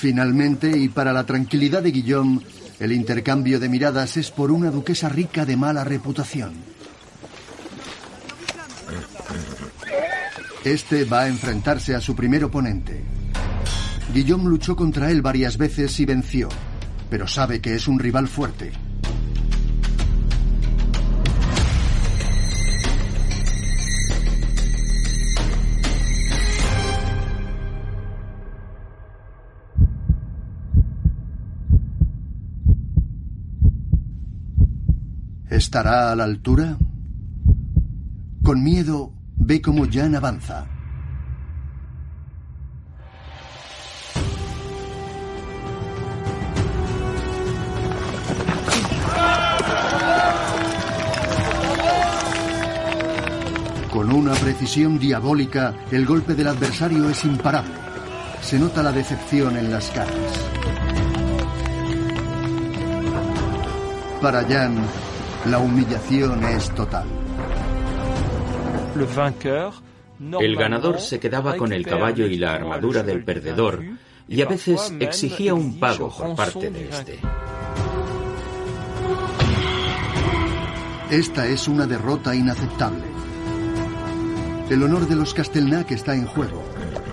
Finalmente, y para la tranquilidad de Guillaume, el intercambio de miradas es por una duquesa rica de mala reputación. Este va a enfrentarse a su primer oponente. Guillaume luchó contra él varias veces y venció, pero sabe que es un rival fuerte. ¿Estará a la altura? Con miedo, ve cómo Jan avanza. Con una precisión diabólica, el golpe del adversario es imparable. Se nota la decepción en las caras. Para Jan, la humillación es total. El ganador se quedaba con el caballo y la armadura del perdedor y a veces exigía un pago por parte de este. Esta es una derrota inaceptable. El honor de los Castelnac está en juego.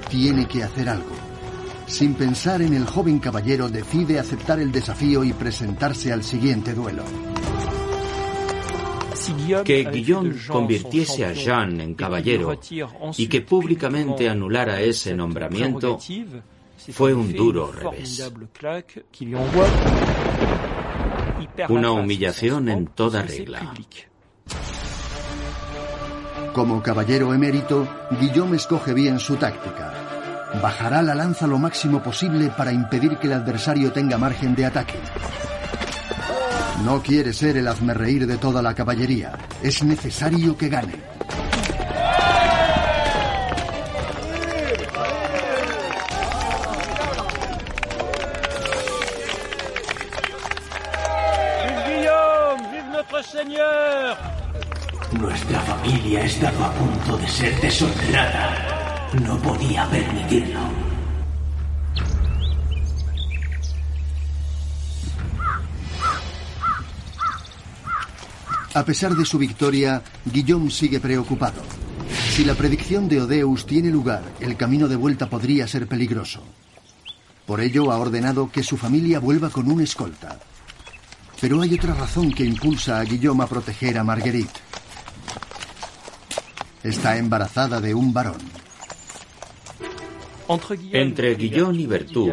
Tiene que hacer algo. Sin pensar en el joven caballero decide aceptar el desafío y presentarse al siguiente duelo. Que Guillaume convirtiese a Jean en caballero y que públicamente anulara ese nombramiento fue un duro revés. Una humillación en toda regla. Como caballero emérito, Guillaume escoge bien su táctica. Bajará la lanza lo máximo posible para impedir que el adversario tenga margen de ataque. No quiere ser el hazmerreír de toda la caballería. Es necesario que gane. Nuestra familia ha estado a punto de ser deshonrada. No podía permitirlo. A pesar de su victoria, Guillaume sigue preocupado. Si la predicción de Odeus tiene lugar, el camino de vuelta podría ser peligroso. Por ello ha ordenado que su familia vuelva con un escolta. Pero hay otra razón que impulsa a Guillaume a proteger a Marguerite. Está embarazada de un varón. Entre Guillaume y Bertú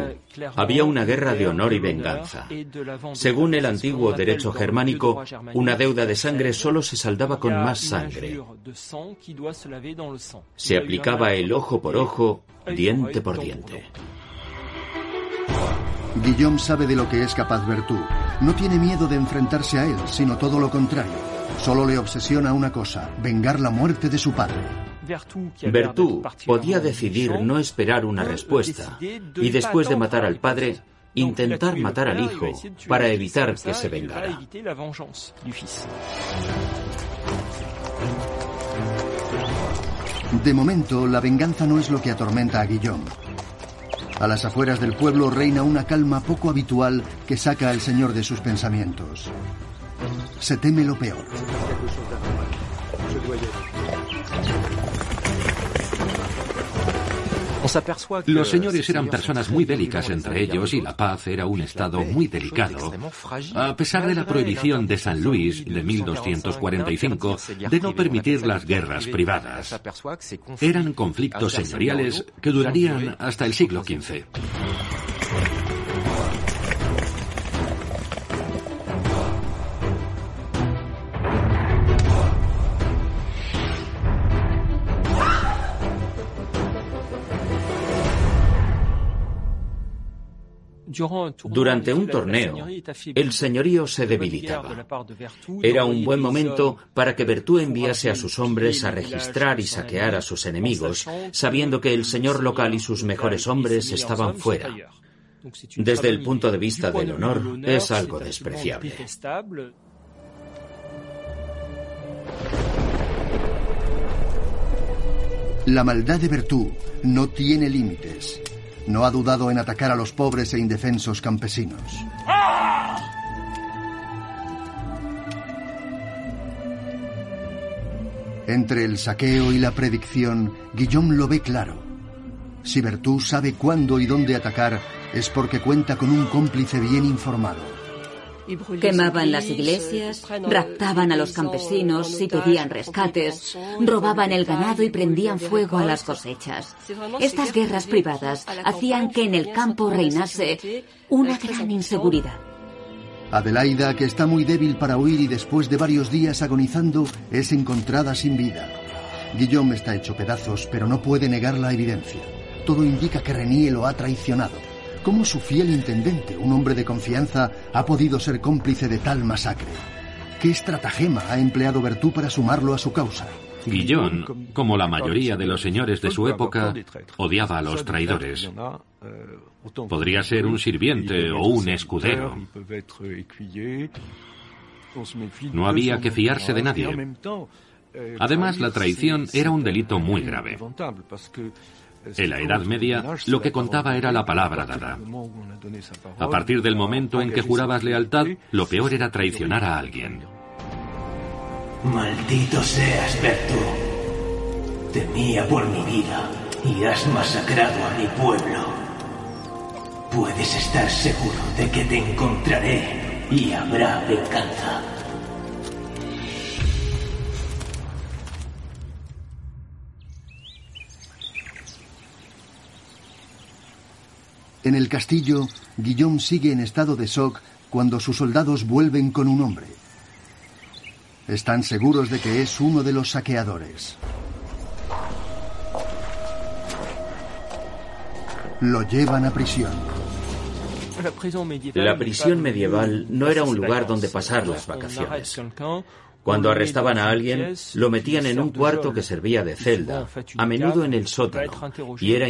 había una guerra de honor y venganza. Según el antiguo derecho germánico, una deuda de sangre solo se saldaba con más sangre. Se aplicaba el ojo por ojo, diente por diente. Guillaume sabe de lo que es capaz Bertú. No tiene miedo de enfrentarse a él, sino todo lo contrario. Solo le obsesiona una cosa, vengar la muerte de su padre. Bertú podía decidir no esperar una respuesta y después de matar al padre, intentar matar al hijo para evitar que se vengara. De momento, la venganza no es lo que atormenta a Guillaume. A las afueras del pueblo reina una calma poco habitual que saca al señor de sus pensamientos. Se teme lo peor. Los señores eran personas muy bélicas entre ellos y la paz era un estado muy delicado. A pesar de la prohibición de San Luis de 1245 de no permitir las guerras privadas, eran conflictos señoriales que durarían hasta el siglo XV. Durante un torneo, el señorío se debilitaba. Era un buen momento para que Bertú enviase a sus hombres a registrar y saquear a sus enemigos, sabiendo que el señor local y sus mejores hombres estaban fuera. Desde el punto de vista del honor, es algo despreciable. La maldad de Bertú no tiene límites. No ha dudado en atacar a los pobres e indefensos campesinos. Entre el saqueo y la predicción, Guillaume lo ve claro. Si Bertú sabe cuándo y dónde atacar, es porque cuenta con un cómplice bien informado. Quemaban las iglesias, raptaban a los campesinos y pedían rescates, robaban el ganado y prendían fuego a las cosechas. Estas guerras privadas hacían que en el campo reinase una gran inseguridad. Adelaida, que está muy débil para huir y después de varios días agonizando, es encontrada sin vida. Guillaume está hecho pedazos, pero no puede negar la evidencia. Todo indica que Renier lo ha traicionado. ¿Cómo su fiel intendente, un hombre de confianza, ha podido ser cómplice de tal masacre? ¿Qué estratagema ha empleado Bertú para sumarlo a su causa? Guillón, como la mayoría de los señores de su época, odiaba a los traidores. Podría ser un sirviente o un escudero. No había que fiarse de nadie. Además, la traición era un delito muy grave. En la Edad Media, lo que contaba era la palabra dada. A partir del momento en que jurabas lealtad, lo peor era traicionar a alguien. Maldito seas, Berto. Temía por mi vida y has masacrado a mi pueblo. Puedes estar seguro de que te encontraré y habrá venganza. En el castillo, Guillaume sigue en estado de shock cuando sus soldados vuelven con un hombre. Están seguros de que es uno de los saqueadores. Lo llevan a prisión. La prisión medieval no era un lugar donde pasar las vacaciones. Cuando arrestaban a alguien, lo metían en un cuarto que servía de celda, a menudo en el sótano, y era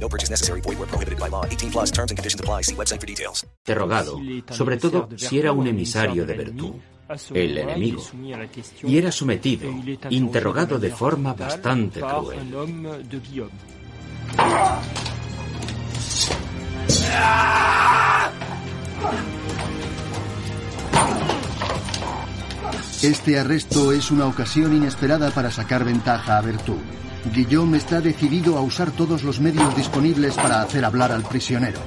No purchase necessary. Void where prohibited by law. 18 plus terms and conditions apply. See website for details. Interrogado, sobre todo si era un emisario de Bertú, el enemigo, y era sometido, interrogado de forma bastante cruel. Este arresto es una ocasión inesperada para sacar ventaja a Bertú. Guillaume está decidido a usar todos los medios disponibles para hacer hablar al prisionero.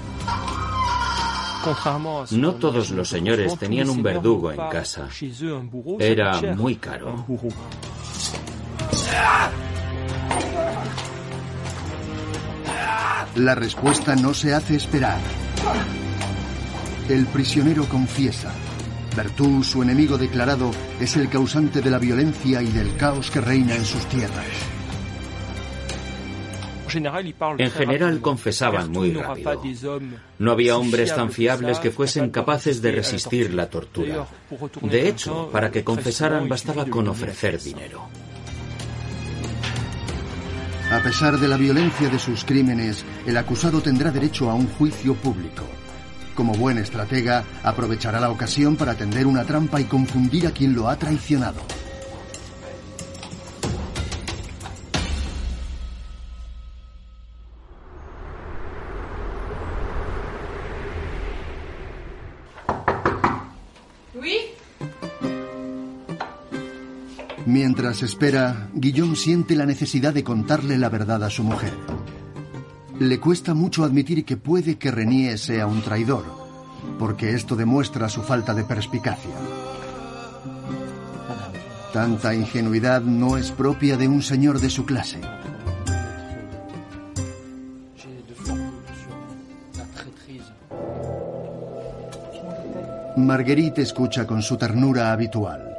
No todos los señores tenían un verdugo en casa. Era muy caro. La respuesta no se hace esperar. El prisionero confiesa. Bertú, su enemigo declarado, es el causante de la violencia y del caos que reina en sus tierras. En general confesaban muy rápido. No había hombres tan fiables que fuesen capaces de resistir la tortura. De hecho, para que confesaran bastaba con ofrecer dinero. A pesar de la violencia de sus crímenes, el acusado tendrá derecho a un juicio público. Como buen estratega, aprovechará la ocasión para tender una trampa y confundir a quien lo ha traicionado. Mientras espera, Guillaume siente la necesidad de contarle la verdad a su mujer. Le cuesta mucho admitir que puede que Renier sea un traidor, porque esto demuestra su falta de perspicacia. Tanta ingenuidad no es propia de un señor de su clase. Marguerite escucha con su ternura habitual.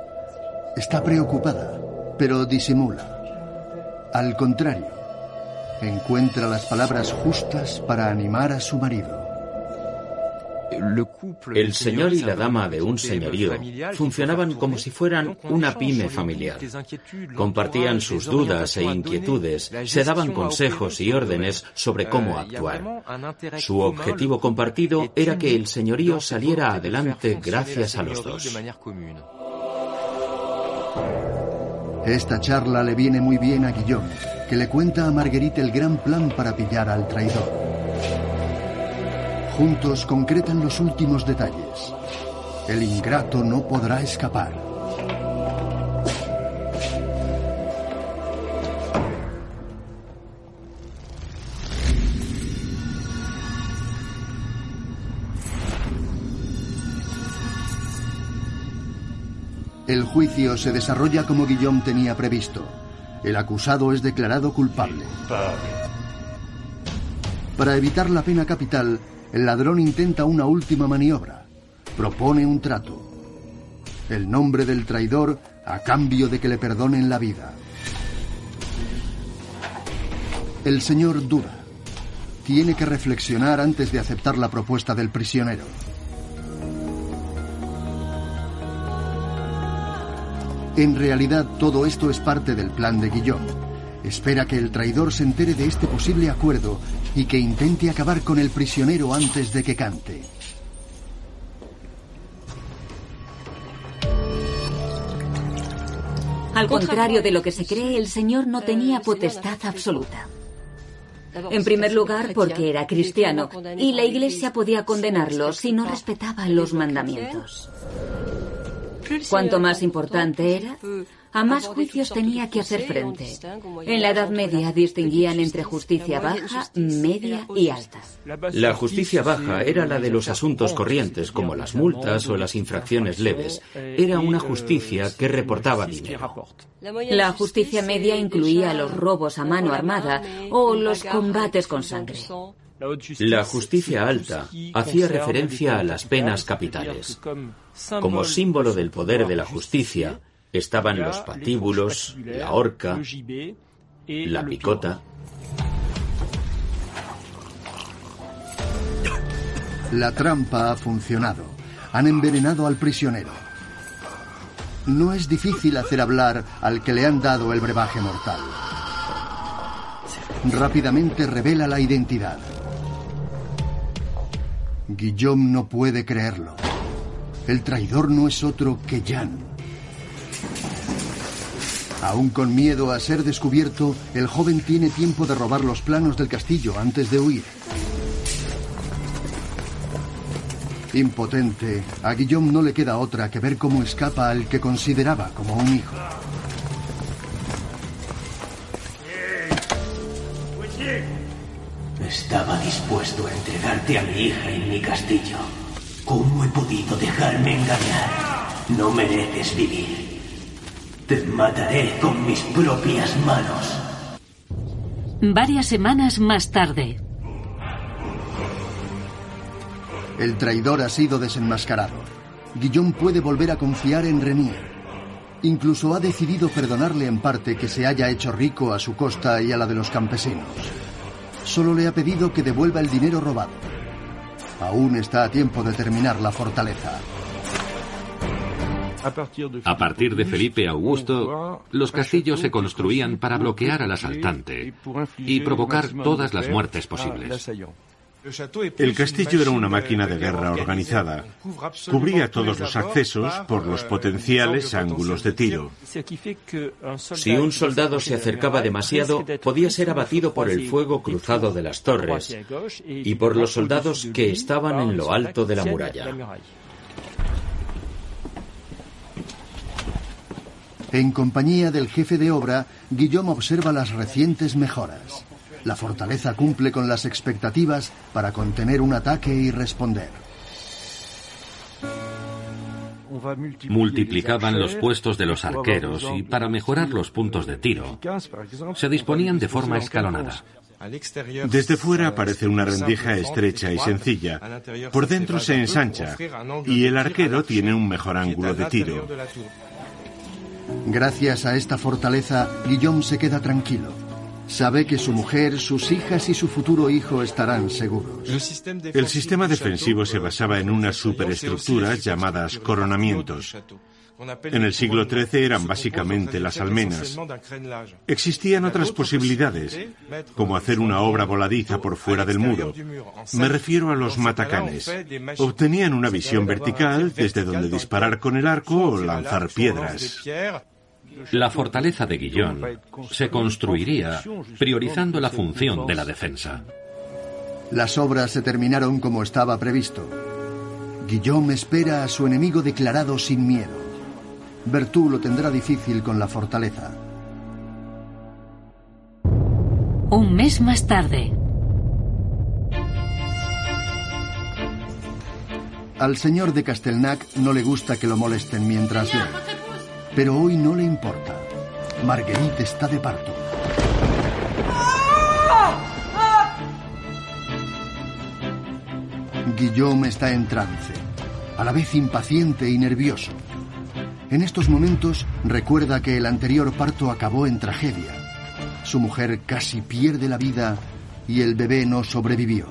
Está preocupada, pero disimula. Al contrario, encuentra las palabras justas para animar a su marido. El señor y la dama de un señorío funcionaban como si fueran una pyme familiar. Compartían sus dudas e inquietudes, se daban consejos y órdenes sobre cómo actuar. Su objetivo compartido era que el señorío saliera adelante gracias a los dos. Esta charla le viene muy bien a Guillaume, que le cuenta a Marguerite el gran plan para pillar al traidor. Juntos concretan los últimos detalles. El ingrato no podrá escapar. El juicio se desarrolla como Guillaume tenía previsto. El acusado es declarado culpable. Para evitar la pena capital, el ladrón intenta una última maniobra. Propone un trato. El nombre del traidor a cambio de que le perdonen la vida. El señor duda. Tiene que reflexionar antes de aceptar la propuesta del prisionero. En realidad todo esto es parte del plan de Guillaume. Espera que el traidor se entere de este posible acuerdo y que intente acabar con el prisionero antes de que cante. Al contrario de lo que se cree, el Señor no tenía potestad absoluta. En primer lugar, porque era cristiano y la Iglesia podía condenarlo si no respetaba los mandamientos. Cuanto más importante era, a más juicios tenía que hacer frente. En la Edad Media distinguían entre justicia baja, media y alta. La justicia baja era la de los asuntos corrientes, como las multas o las infracciones leves. Era una justicia que reportaba dinero. La justicia media incluía los robos a mano armada o los combates con sangre. La justicia alta hacía referencia a las penas capitales. Como símbolo del poder de la justicia, estaban los patíbulos, la horca, la picota. La trampa ha funcionado. Han envenenado al prisionero. No es difícil hacer hablar al que le han dado el brebaje mortal. Rápidamente revela la identidad. Guillaume no puede creerlo. El traidor no es otro que Jan. Aún con miedo a ser descubierto, el joven tiene tiempo de robar los planos del castillo antes de huir. Impotente, a Guillaume no le queda otra que ver cómo escapa al que consideraba como un hijo. Estaba dispuesto a entregarte a mi hija en mi castillo. ¿Cómo he podido dejarme engañar? No mereces vivir. Te mataré con mis propias manos. Varias semanas más tarde. El traidor ha sido desenmascarado. Guillaume puede volver a confiar en Renier. Incluso ha decidido perdonarle en parte que se haya hecho rico a su costa y a la de los campesinos. Solo le ha pedido que devuelva el dinero robado. Aún está a tiempo de terminar la fortaleza. A partir de Felipe Augusto, los castillos se construían para bloquear al asaltante y provocar todas las muertes posibles. El castillo era una máquina de guerra organizada. Cubría todos los accesos por los potenciales ángulos de tiro. Si un soldado se acercaba demasiado, podía ser abatido por el fuego cruzado de las torres y por los soldados que estaban en lo alto de la muralla. En compañía del jefe de obra, Guillaume observa las recientes mejoras. La fortaleza cumple con las expectativas para contener un ataque y responder. Multiplicaban los puestos de los arqueros y para mejorar los puntos de tiro, se disponían de forma escalonada. Desde fuera parece una rendija estrecha y sencilla. Por dentro se ensancha y el arquero tiene un mejor ángulo de tiro. Gracias a esta fortaleza, Guillaume se queda tranquilo. Sabe que su mujer, sus hijas y su futuro hijo estarán seguros. El sistema defensivo se basaba en unas superestructuras llamadas coronamientos. En el siglo XIII eran básicamente las almenas. Existían otras posibilidades, como hacer una obra voladiza por fuera del muro. Me refiero a los matacanes. Obtenían una visión vertical desde donde disparar con el arco o lanzar piedras. La fortaleza de Guillón se construiría priorizando la función de la defensa. Las obras se terminaron como estaba previsto. Guillaume espera a su enemigo declarado sin miedo. Bertú lo tendrá difícil con la fortaleza. Un mes más tarde. Al señor de Castelnac no le gusta que lo molesten mientras lee. Pero hoy no le importa. Marguerite está de parto. Guillaume está en trance, a la vez impaciente y nervioso. En estos momentos recuerda que el anterior parto acabó en tragedia. Su mujer casi pierde la vida y el bebé no sobrevivió.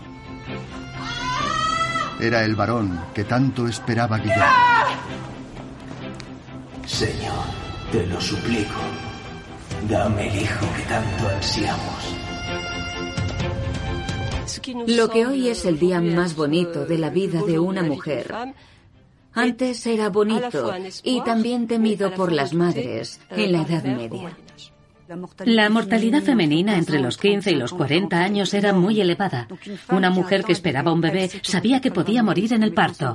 Era el varón que tanto esperaba Guillaume. Señor, te lo suplico. Dame el hijo que tanto ansiamos. Lo que hoy es el día más bonito de la vida de una mujer, antes era bonito y también temido por las madres en la Edad Media. La mortalidad femenina entre los 15 y los 40 años era muy elevada. Una mujer que esperaba un bebé sabía que podía morir en el parto.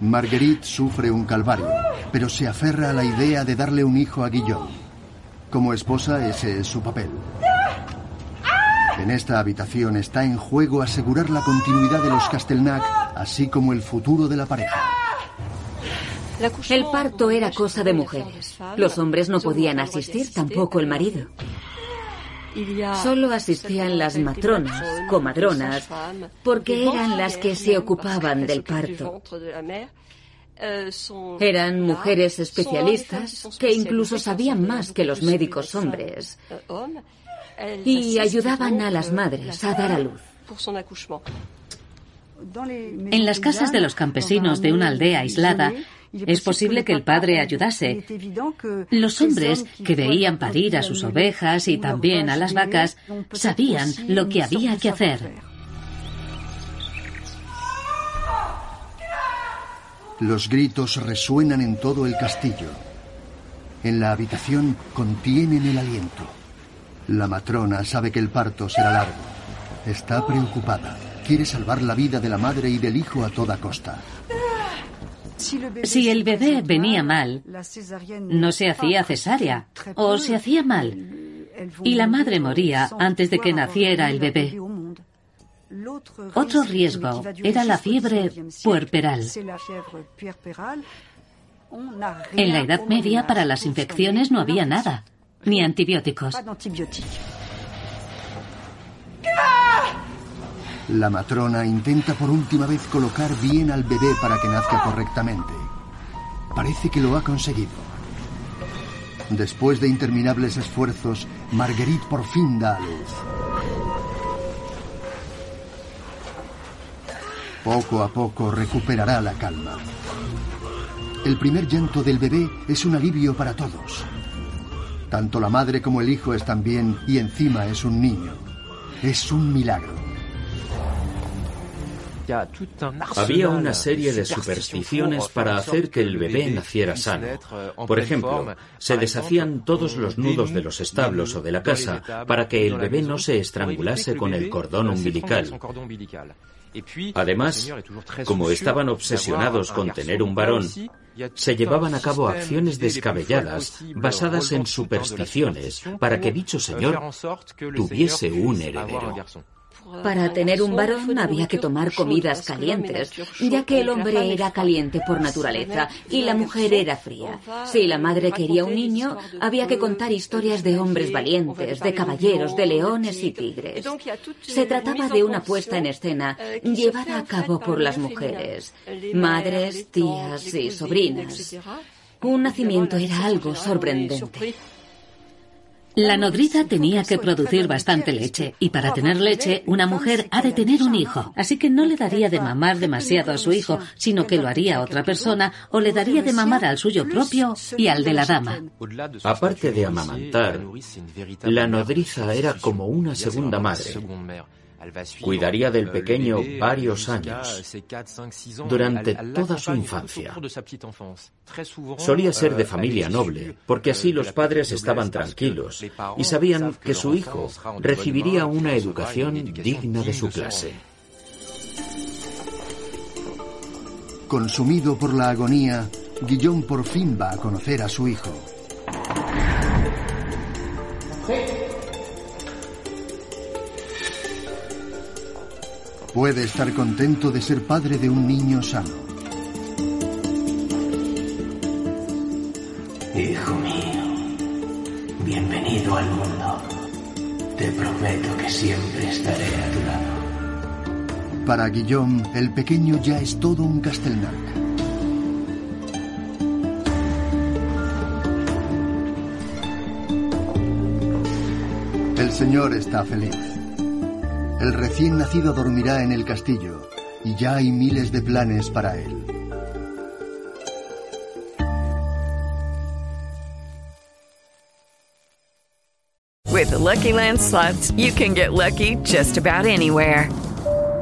Marguerite sufre un calvario, pero se aferra a la idea de darle un hijo a Guillaume. Como esposa, ese es su papel. En esta habitación está en juego asegurar la continuidad de los Castelnac, así como el futuro de la pareja. El parto era cosa de mujeres. Los hombres no podían asistir, tampoco el marido. Solo asistían las matronas, comadronas, porque eran las que se ocupaban del parto. Eran mujeres especialistas que incluso sabían más que los médicos hombres y ayudaban a las madres a dar a luz. En las casas de los campesinos de una aldea aislada, es posible que el padre ayudase. Los hombres que veían parir a sus ovejas y también a las vacas sabían lo que había que hacer. Los gritos resuenan en todo el castillo. En la habitación contienen el aliento. La matrona sabe que el parto será largo. Está preocupada. Quiere salvar la vida de la madre y del hijo a toda costa. Si el bebé venía mal, no se hacía cesárea o se hacía mal y la madre moría antes de que naciera el bebé. Otro riesgo era la fiebre puerperal. En la Edad Media para las infecciones no había nada, ni antibióticos. La matrona intenta por última vez colocar bien al bebé para que nazca correctamente. Parece que lo ha conseguido. Después de interminables esfuerzos, Marguerite por fin da a luz. Poco a poco recuperará la calma. El primer llanto del bebé es un alivio para todos. Tanto la madre como el hijo están bien y encima es un niño. Es un milagro. Había una serie de supersticiones para hacer que el bebé naciera sano. Por ejemplo, se deshacían todos los nudos de los establos o de la casa para que el bebé no se estrangulase con el cordón umbilical. Además, como estaban obsesionados con tener un varón, se llevaban a cabo acciones descabelladas basadas en supersticiones para que dicho señor tuviese un heredero. Para tener un varón había que tomar comidas calientes, ya que el hombre era caliente por naturaleza y la mujer era fría. Si la madre quería un niño, había que contar historias de hombres valientes, de caballeros, de leones y tigres. Se trataba de una puesta en escena llevada a cabo por las mujeres, madres, tías y sobrinas. Un nacimiento era algo sorprendente. La nodriza tenía que producir bastante leche y para tener leche una mujer ha de tener un hijo. Así que no le daría de mamar demasiado a su hijo, sino que lo haría a otra persona o le daría de mamar al suyo propio y al de la dama. Aparte de amamantar, la nodriza era como una segunda madre. Cuidaría del pequeño varios años, durante toda su infancia. Solía ser de familia noble, porque así los padres estaban tranquilos y sabían que su hijo recibiría una educación digna de su clase. Consumido por la agonía, Guillón por fin va a conocer a su hijo. Puede estar contento de ser padre de un niño sano. Hijo mío, bienvenido al mundo. Te prometo que siempre estaré a tu lado. Para Guillaume, el pequeño ya es todo un Castelnac. El señor está feliz. El recién nacido dormirá en el castillo y ya hay miles de planes para él. With the Lucky Land slots, you can get lucky just about anywhere.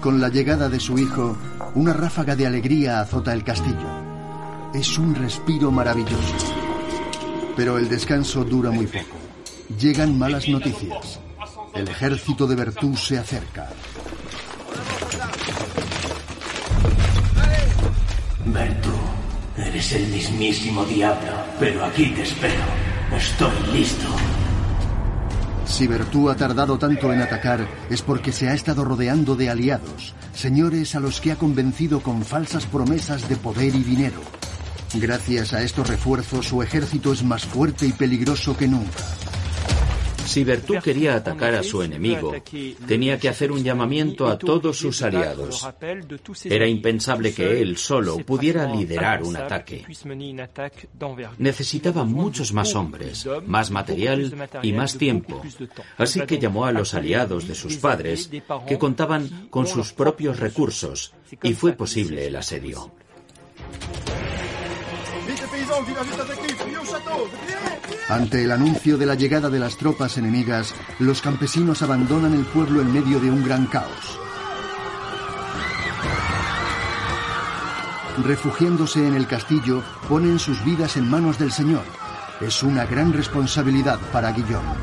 Con la llegada de su hijo, una ráfaga de alegría azota el castillo. Es un respiro maravilloso. Pero el descanso dura muy poco. Llegan malas noticias. El ejército de Bertú se acerca. Bertú, eres el mismísimo diablo, pero aquí te espero. Estoy listo. Si Bertú ha tardado tanto en atacar es porque se ha estado rodeando de aliados, señores a los que ha convencido con falsas promesas de poder y dinero. Gracias a estos refuerzos su ejército es más fuerte y peligroso que nunca. Si Bertú quería atacar a su enemigo, tenía que hacer un llamamiento a todos sus aliados. Era impensable que él solo pudiera liderar un ataque. Necesitaba muchos más hombres, más material y más tiempo. Así que llamó a los aliados de sus padres, que contaban con sus propios recursos, y fue posible el asedio. Ante el anuncio de la llegada de las tropas enemigas, los campesinos abandonan el pueblo en medio de un gran caos. Refugiándose en el castillo, ponen sus vidas en manos del Señor. Es una gran responsabilidad para Guillaume.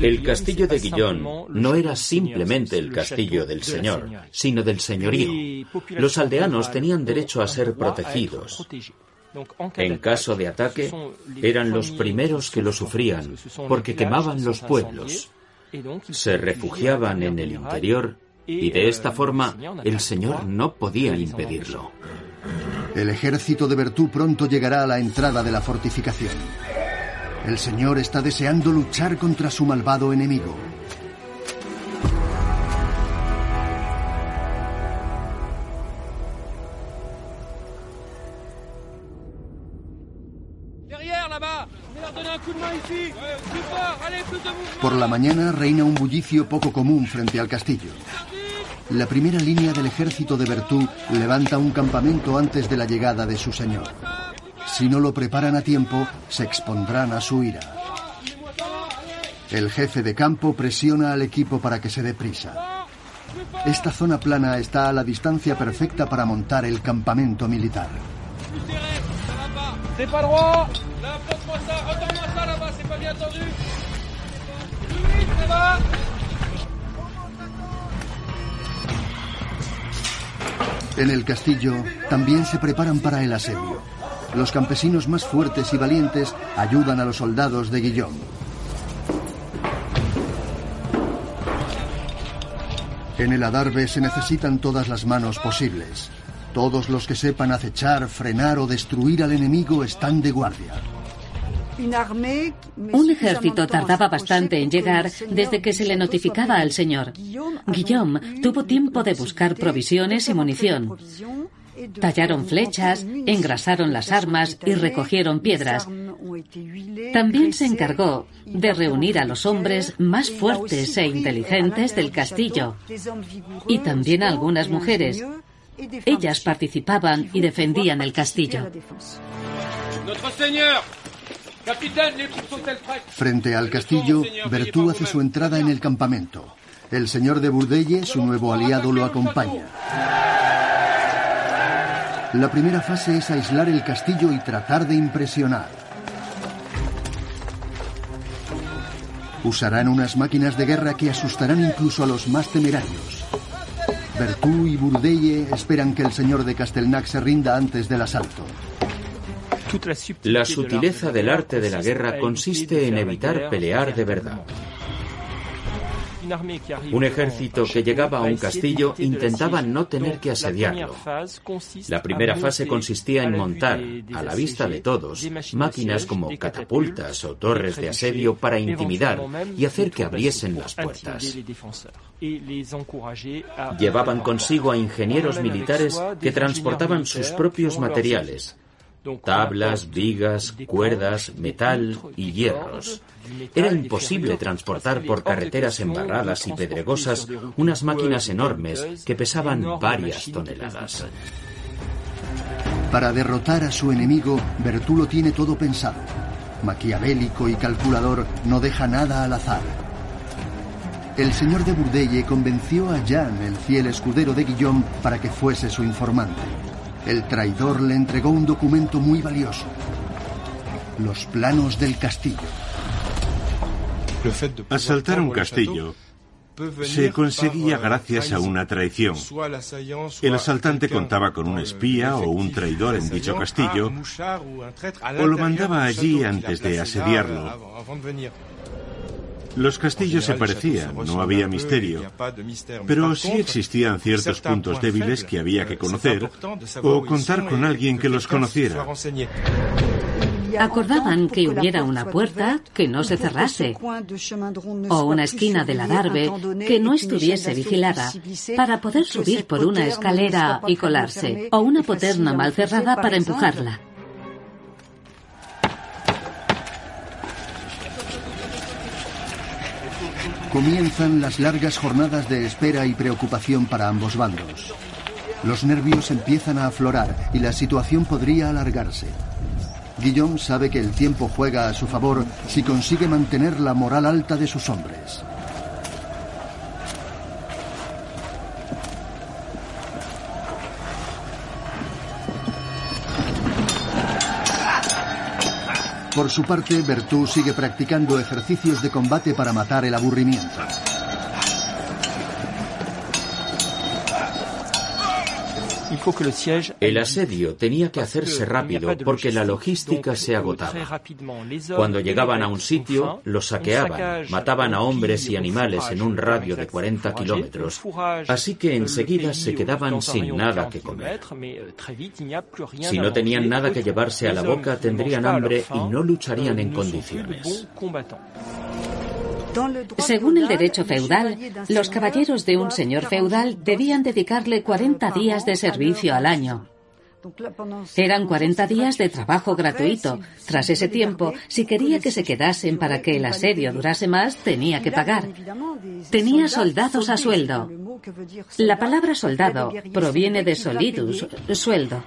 El castillo de Guillón no era simplemente el castillo del señor, sino del señorío. Los aldeanos tenían derecho a ser protegidos. En caso de ataque, eran los primeros que lo sufrían, porque quemaban los pueblos. Se refugiaban en el interior y de esta forma el Señor no podía impedirlo. El ejército de Bertú pronto llegará a la entrada de la fortificación. El señor está deseando luchar contra su malvado enemigo. Por la mañana reina un bullicio poco común frente al castillo. La primera línea del ejército de Bertú levanta un campamento antes de la llegada de su señor. Si no lo preparan a tiempo, se expondrán a su ira. El jefe de campo presiona al equipo para que se dé prisa. Esta zona plana está a la distancia perfecta para montar el campamento militar. En el castillo también se preparan para el asedio. Los campesinos más fuertes y valientes ayudan a los soldados de Guillaume. En el adarve se necesitan todas las manos posibles. Todos los que sepan acechar, frenar o destruir al enemigo están de guardia. Un ejército tardaba bastante en llegar desde que se le notificaba al señor. Guillaume tuvo tiempo de buscar provisiones y munición. Tallaron flechas, engrasaron las armas y recogieron piedras. También se encargó de reunir a los hombres más fuertes e inteligentes del castillo y también a algunas mujeres. Ellas participaban y defendían el castillo. Frente al castillo, Bertú hace su entrada en el campamento. El señor de Burdelle, su nuevo aliado, lo acompaña. La primera fase es aislar el castillo y tratar de impresionar. Usarán unas máquinas de guerra que asustarán incluso a los más temerarios. Bertú y Burdelle esperan que el señor de Castelnac se rinda antes del asalto. La sutileza del arte de la guerra consiste en evitar pelear de verdad. Un ejército que llegaba a un castillo intentaba no tener que asediarlo. La primera fase consistía en montar, a la vista de todos, máquinas como catapultas o torres de asedio para intimidar y hacer que abriesen las puertas. Llevaban consigo a ingenieros militares que transportaban sus propios materiales, tablas, vigas, cuerdas, metal y hierros. Era imposible transportar por carreteras embarradas y pedregosas unas máquinas enormes que pesaban varias toneladas. Para derrotar a su enemigo, Bertulo tiene todo pensado. Maquiavélico y calculador, no deja nada al azar. El señor de Burdelle convenció a Jean, el fiel escudero de Guillaume, para que fuese su informante. El traidor le entregó un documento muy valioso. Los planos del castillo. Asaltar un castillo se conseguía gracias a una traición. El asaltante contaba con un espía o un traidor en dicho castillo o lo mandaba allí antes de asediarlo. Los castillos se parecían, no había misterio, pero sí existían ciertos puntos débiles que había que conocer o contar con alguien que los conociera. Acordaban que hubiera una puerta que no se cerrase o una esquina de la darbe que no estuviese vigilada para poder subir por una escalera y colarse o una poterna mal cerrada para empujarla. Comienzan las largas jornadas de espera y preocupación para ambos bandos. Los nervios empiezan a aflorar y la situación podría alargarse. Guillaume sabe que el tiempo juega a su favor si consigue mantener la moral alta de sus hombres. Por su parte, Bertú sigue practicando ejercicios de combate para matar el aburrimiento. El asedio tenía que hacerse rápido porque la logística se agotaba. Cuando llegaban a un sitio, lo saqueaban, mataban a hombres y animales en un radio de 40 kilómetros, así que enseguida se quedaban sin nada que comer. Si no tenían nada que llevarse a la boca, tendrían hambre y no lucharían en condiciones. Según el derecho feudal, los caballeros de un señor feudal debían dedicarle 40 días de servicio al año. Eran 40 días de trabajo gratuito. Tras ese tiempo, si quería que se quedasen para que el asedio durase más, tenía que pagar. Tenía soldados a sueldo. La palabra soldado proviene de solidus, sueldo.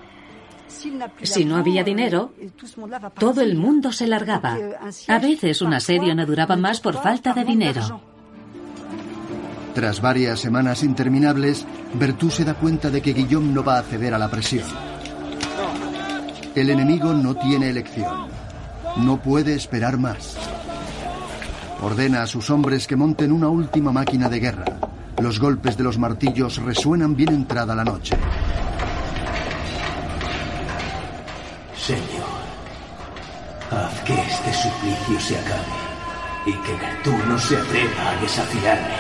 Si no había dinero, todo el mundo se largaba. A veces un asedio no duraba más por falta de dinero. Tras varias semanas interminables, Bertú se da cuenta de que Guillaume no va a ceder a la presión. El enemigo no tiene elección. No puede esperar más. Ordena a sus hombres que monten una última máquina de guerra. Los golpes de los martillos resuenan bien entrada la noche. Señor, haz que este suplicio se acabe y que Bertú no se atreva a desafiarme.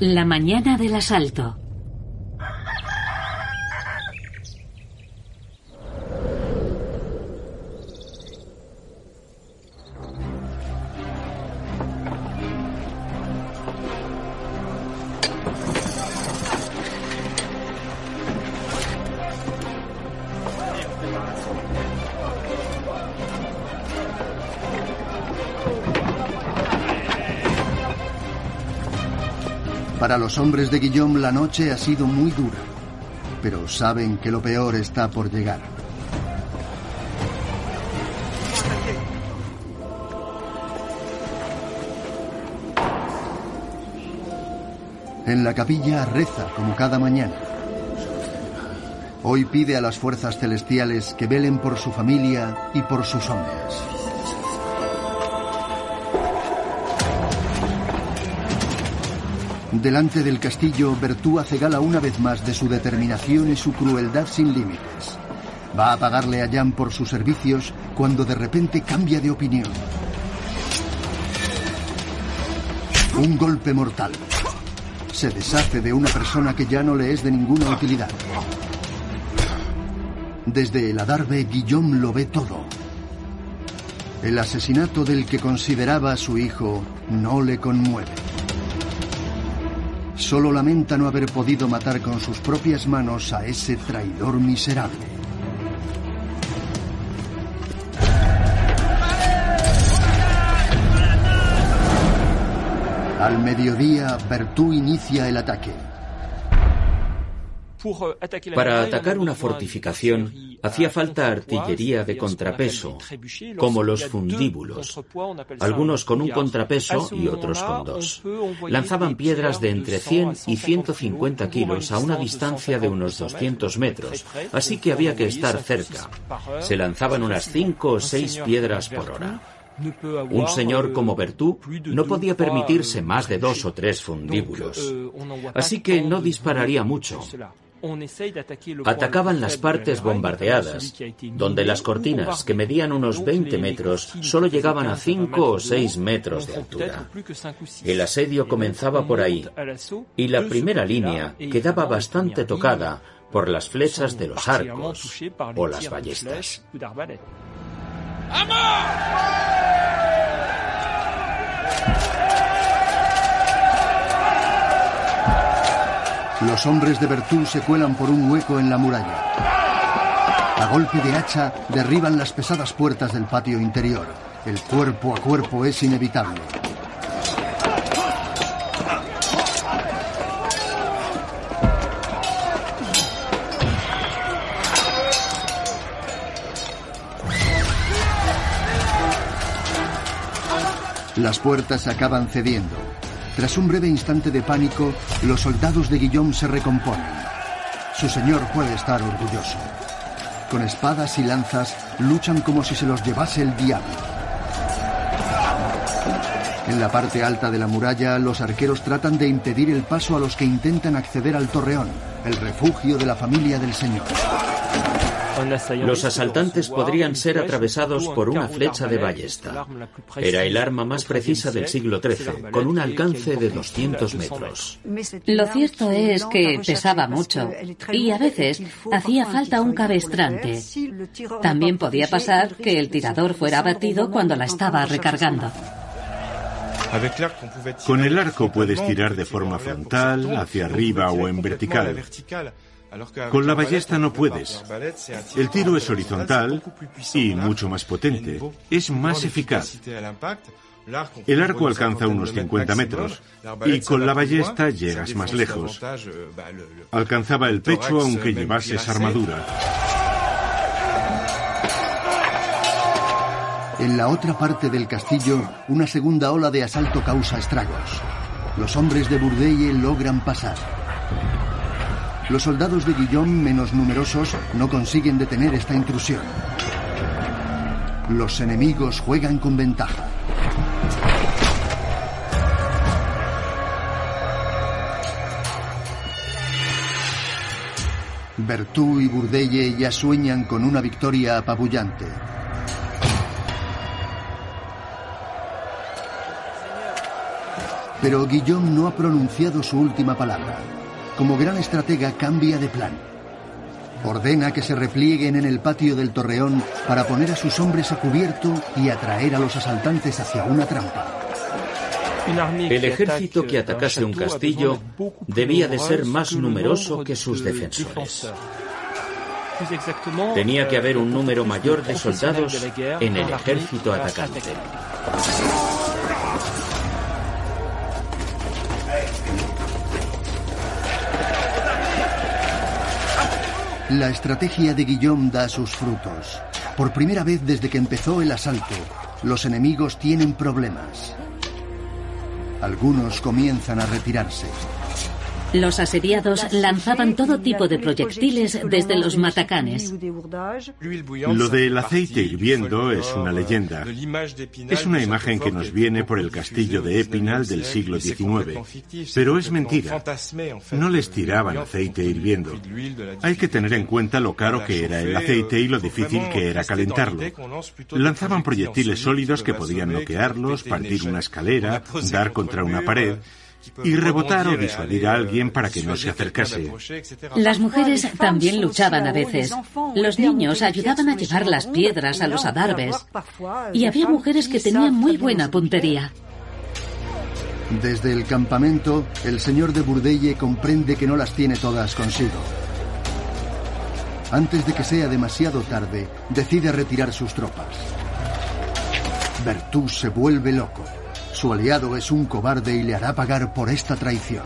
La mañana del asalto. Para los hombres de Guillaume la noche ha sido muy dura, pero saben que lo peor está por llegar. En la capilla reza como cada mañana. Hoy pide a las fuerzas celestiales que velen por su familia y por sus hombres. Delante del castillo, Bertú hace gala una vez más de su determinación y su crueldad sin límites. Va a pagarle a Jan por sus servicios cuando de repente cambia de opinión. Un golpe mortal. Se deshace de una persona que ya no le es de ninguna utilidad. Desde el adarve, Guillaume lo ve todo. El asesinato del que consideraba a su hijo no le conmueve. Solo lamenta no haber podido matar con sus propias manos a ese traidor miserable. Al mediodía, Bertú inicia el ataque. Para atacar una fortificación hacía falta artillería de contrapeso, como los fundíbulos, algunos con un contrapeso y otros con dos. Lanzaban piedras de entre 100 y 150 kilos a una distancia de unos 200 metros, así que había que estar cerca. Se lanzaban unas 5 o 6 piedras por hora. Un señor como Bertú no podía permitirse más de dos o tres fundíbulos, así que no dispararía mucho. Atacaban las partes bombardeadas, donde las cortinas, que medían unos 20 metros, solo llegaban a 5 o 6 metros de altura. El asedio comenzaba por ahí, y la primera línea quedaba bastante tocada por las flechas de los arcos o las ballestas. Los hombres de Bertú se cuelan por un hueco en la muralla. A golpe de hacha derriban las pesadas puertas del patio interior. El cuerpo a cuerpo es inevitable. Las puertas acaban cediendo. Tras un breve instante de pánico, los soldados de Guillaume se recomponen. Su señor puede estar orgulloso. Con espadas y lanzas luchan como si se los llevase el diablo. En la parte alta de la muralla, los arqueros tratan de impedir el paso a los que intentan acceder al torreón, el refugio de la familia del señor. Los asaltantes podrían ser atravesados por una flecha de ballesta. Era el arma más precisa del siglo XIII, con un alcance de 200 metros. Lo cierto es que pesaba mucho y a veces hacía falta un cabestrante. También podía pasar que el tirador fuera abatido cuando la estaba recargando. Con el arco puedes tirar de forma frontal, hacia arriba o en vertical. Con la ballesta no puedes. El tiro es horizontal y mucho más potente. Es más eficaz. El arco alcanza unos 50 metros y con la ballesta llegas más lejos. Alcanzaba el pecho aunque llevases armadura. En la otra parte del castillo, una segunda ola de asalto causa estragos. Los hombres de Burdeye logran pasar. Los soldados de Guillaume, menos numerosos, no consiguen detener esta intrusión. Los enemigos juegan con ventaja. Bertú y Burdelle ya sueñan con una victoria apabullante. Pero Guillaume no ha pronunciado su última palabra. Como gran estratega cambia de plan. Ordena que se replieguen en el patio del torreón para poner a sus hombres a cubierto y atraer a los asaltantes hacia una trampa. El ejército que atacase un castillo debía de ser más numeroso que sus defensores. Tenía que haber un número mayor de soldados en el ejército atacante. La estrategia de Guillaume da sus frutos. Por primera vez desde que empezó el asalto, los enemigos tienen problemas. Algunos comienzan a retirarse. Los asediados lanzaban todo tipo de proyectiles desde los matacanes. Lo del aceite hirviendo es una leyenda. Es una imagen que nos viene por el castillo de Épinal del siglo XIX. Pero es mentira. No les tiraban aceite hirviendo. Hay que tener en cuenta lo caro que era el aceite y lo difícil que era calentarlo. Lanzaban proyectiles sólidos que podían noquearlos, partir una escalera, dar contra una pared y rebotar o disuadir a alguien para que no se acercase. Las mujeres también luchaban a veces. Los niños ayudaban a llevar las piedras a los adarves. Y había mujeres que tenían muy buena puntería. Desde el campamento, el señor de Burdelle comprende que no las tiene todas consigo. Antes de que sea demasiado tarde, decide retirar sus tropas. Bertú se vuelve loco. Su aliado es un cobarde y le hará pagar por esta traición.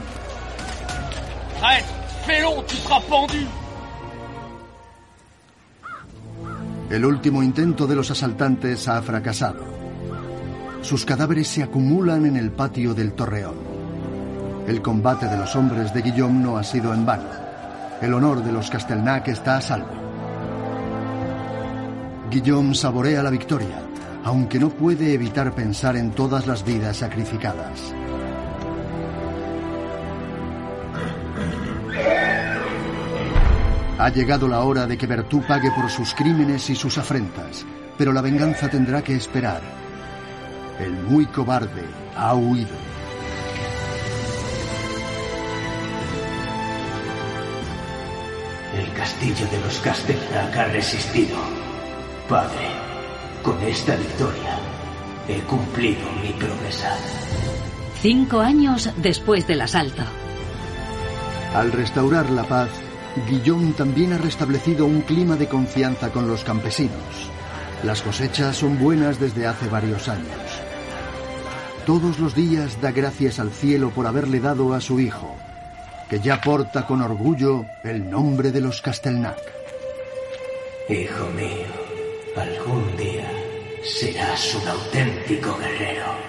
El último intento de los asaltantes ha fracasado. Sus cadáveres se acumulan en el patio del torreón. El combate de los hombres de Guillaume no ha sido en vano. El honor de los Castelnac está a salvo. Guillaume saborea la victoria, aunque no puede evitar pensar en todas las vidas sacrificadas. Ha llegado la hora de que Bertú pague por sus crímenes y sus afrentas, pero la venganza tendrá que esperar. El muy cobarde ha huido. El castillo de los Castellac ha resistido. Padre, con esta victoria he cumplido mi promesa. Cinco años después del asalto. Al restaurar la paz, Guillaume también ha restablecido un clima de confianza con los campesinos. Las cosechas son buenas desde hace varios años. Todos los días da gracias al cielo por haberle dado a su hijo, que ya porta con orgullo el nombre de los Castelnac. Hijo mío, algún día serás un auténtico guerrero.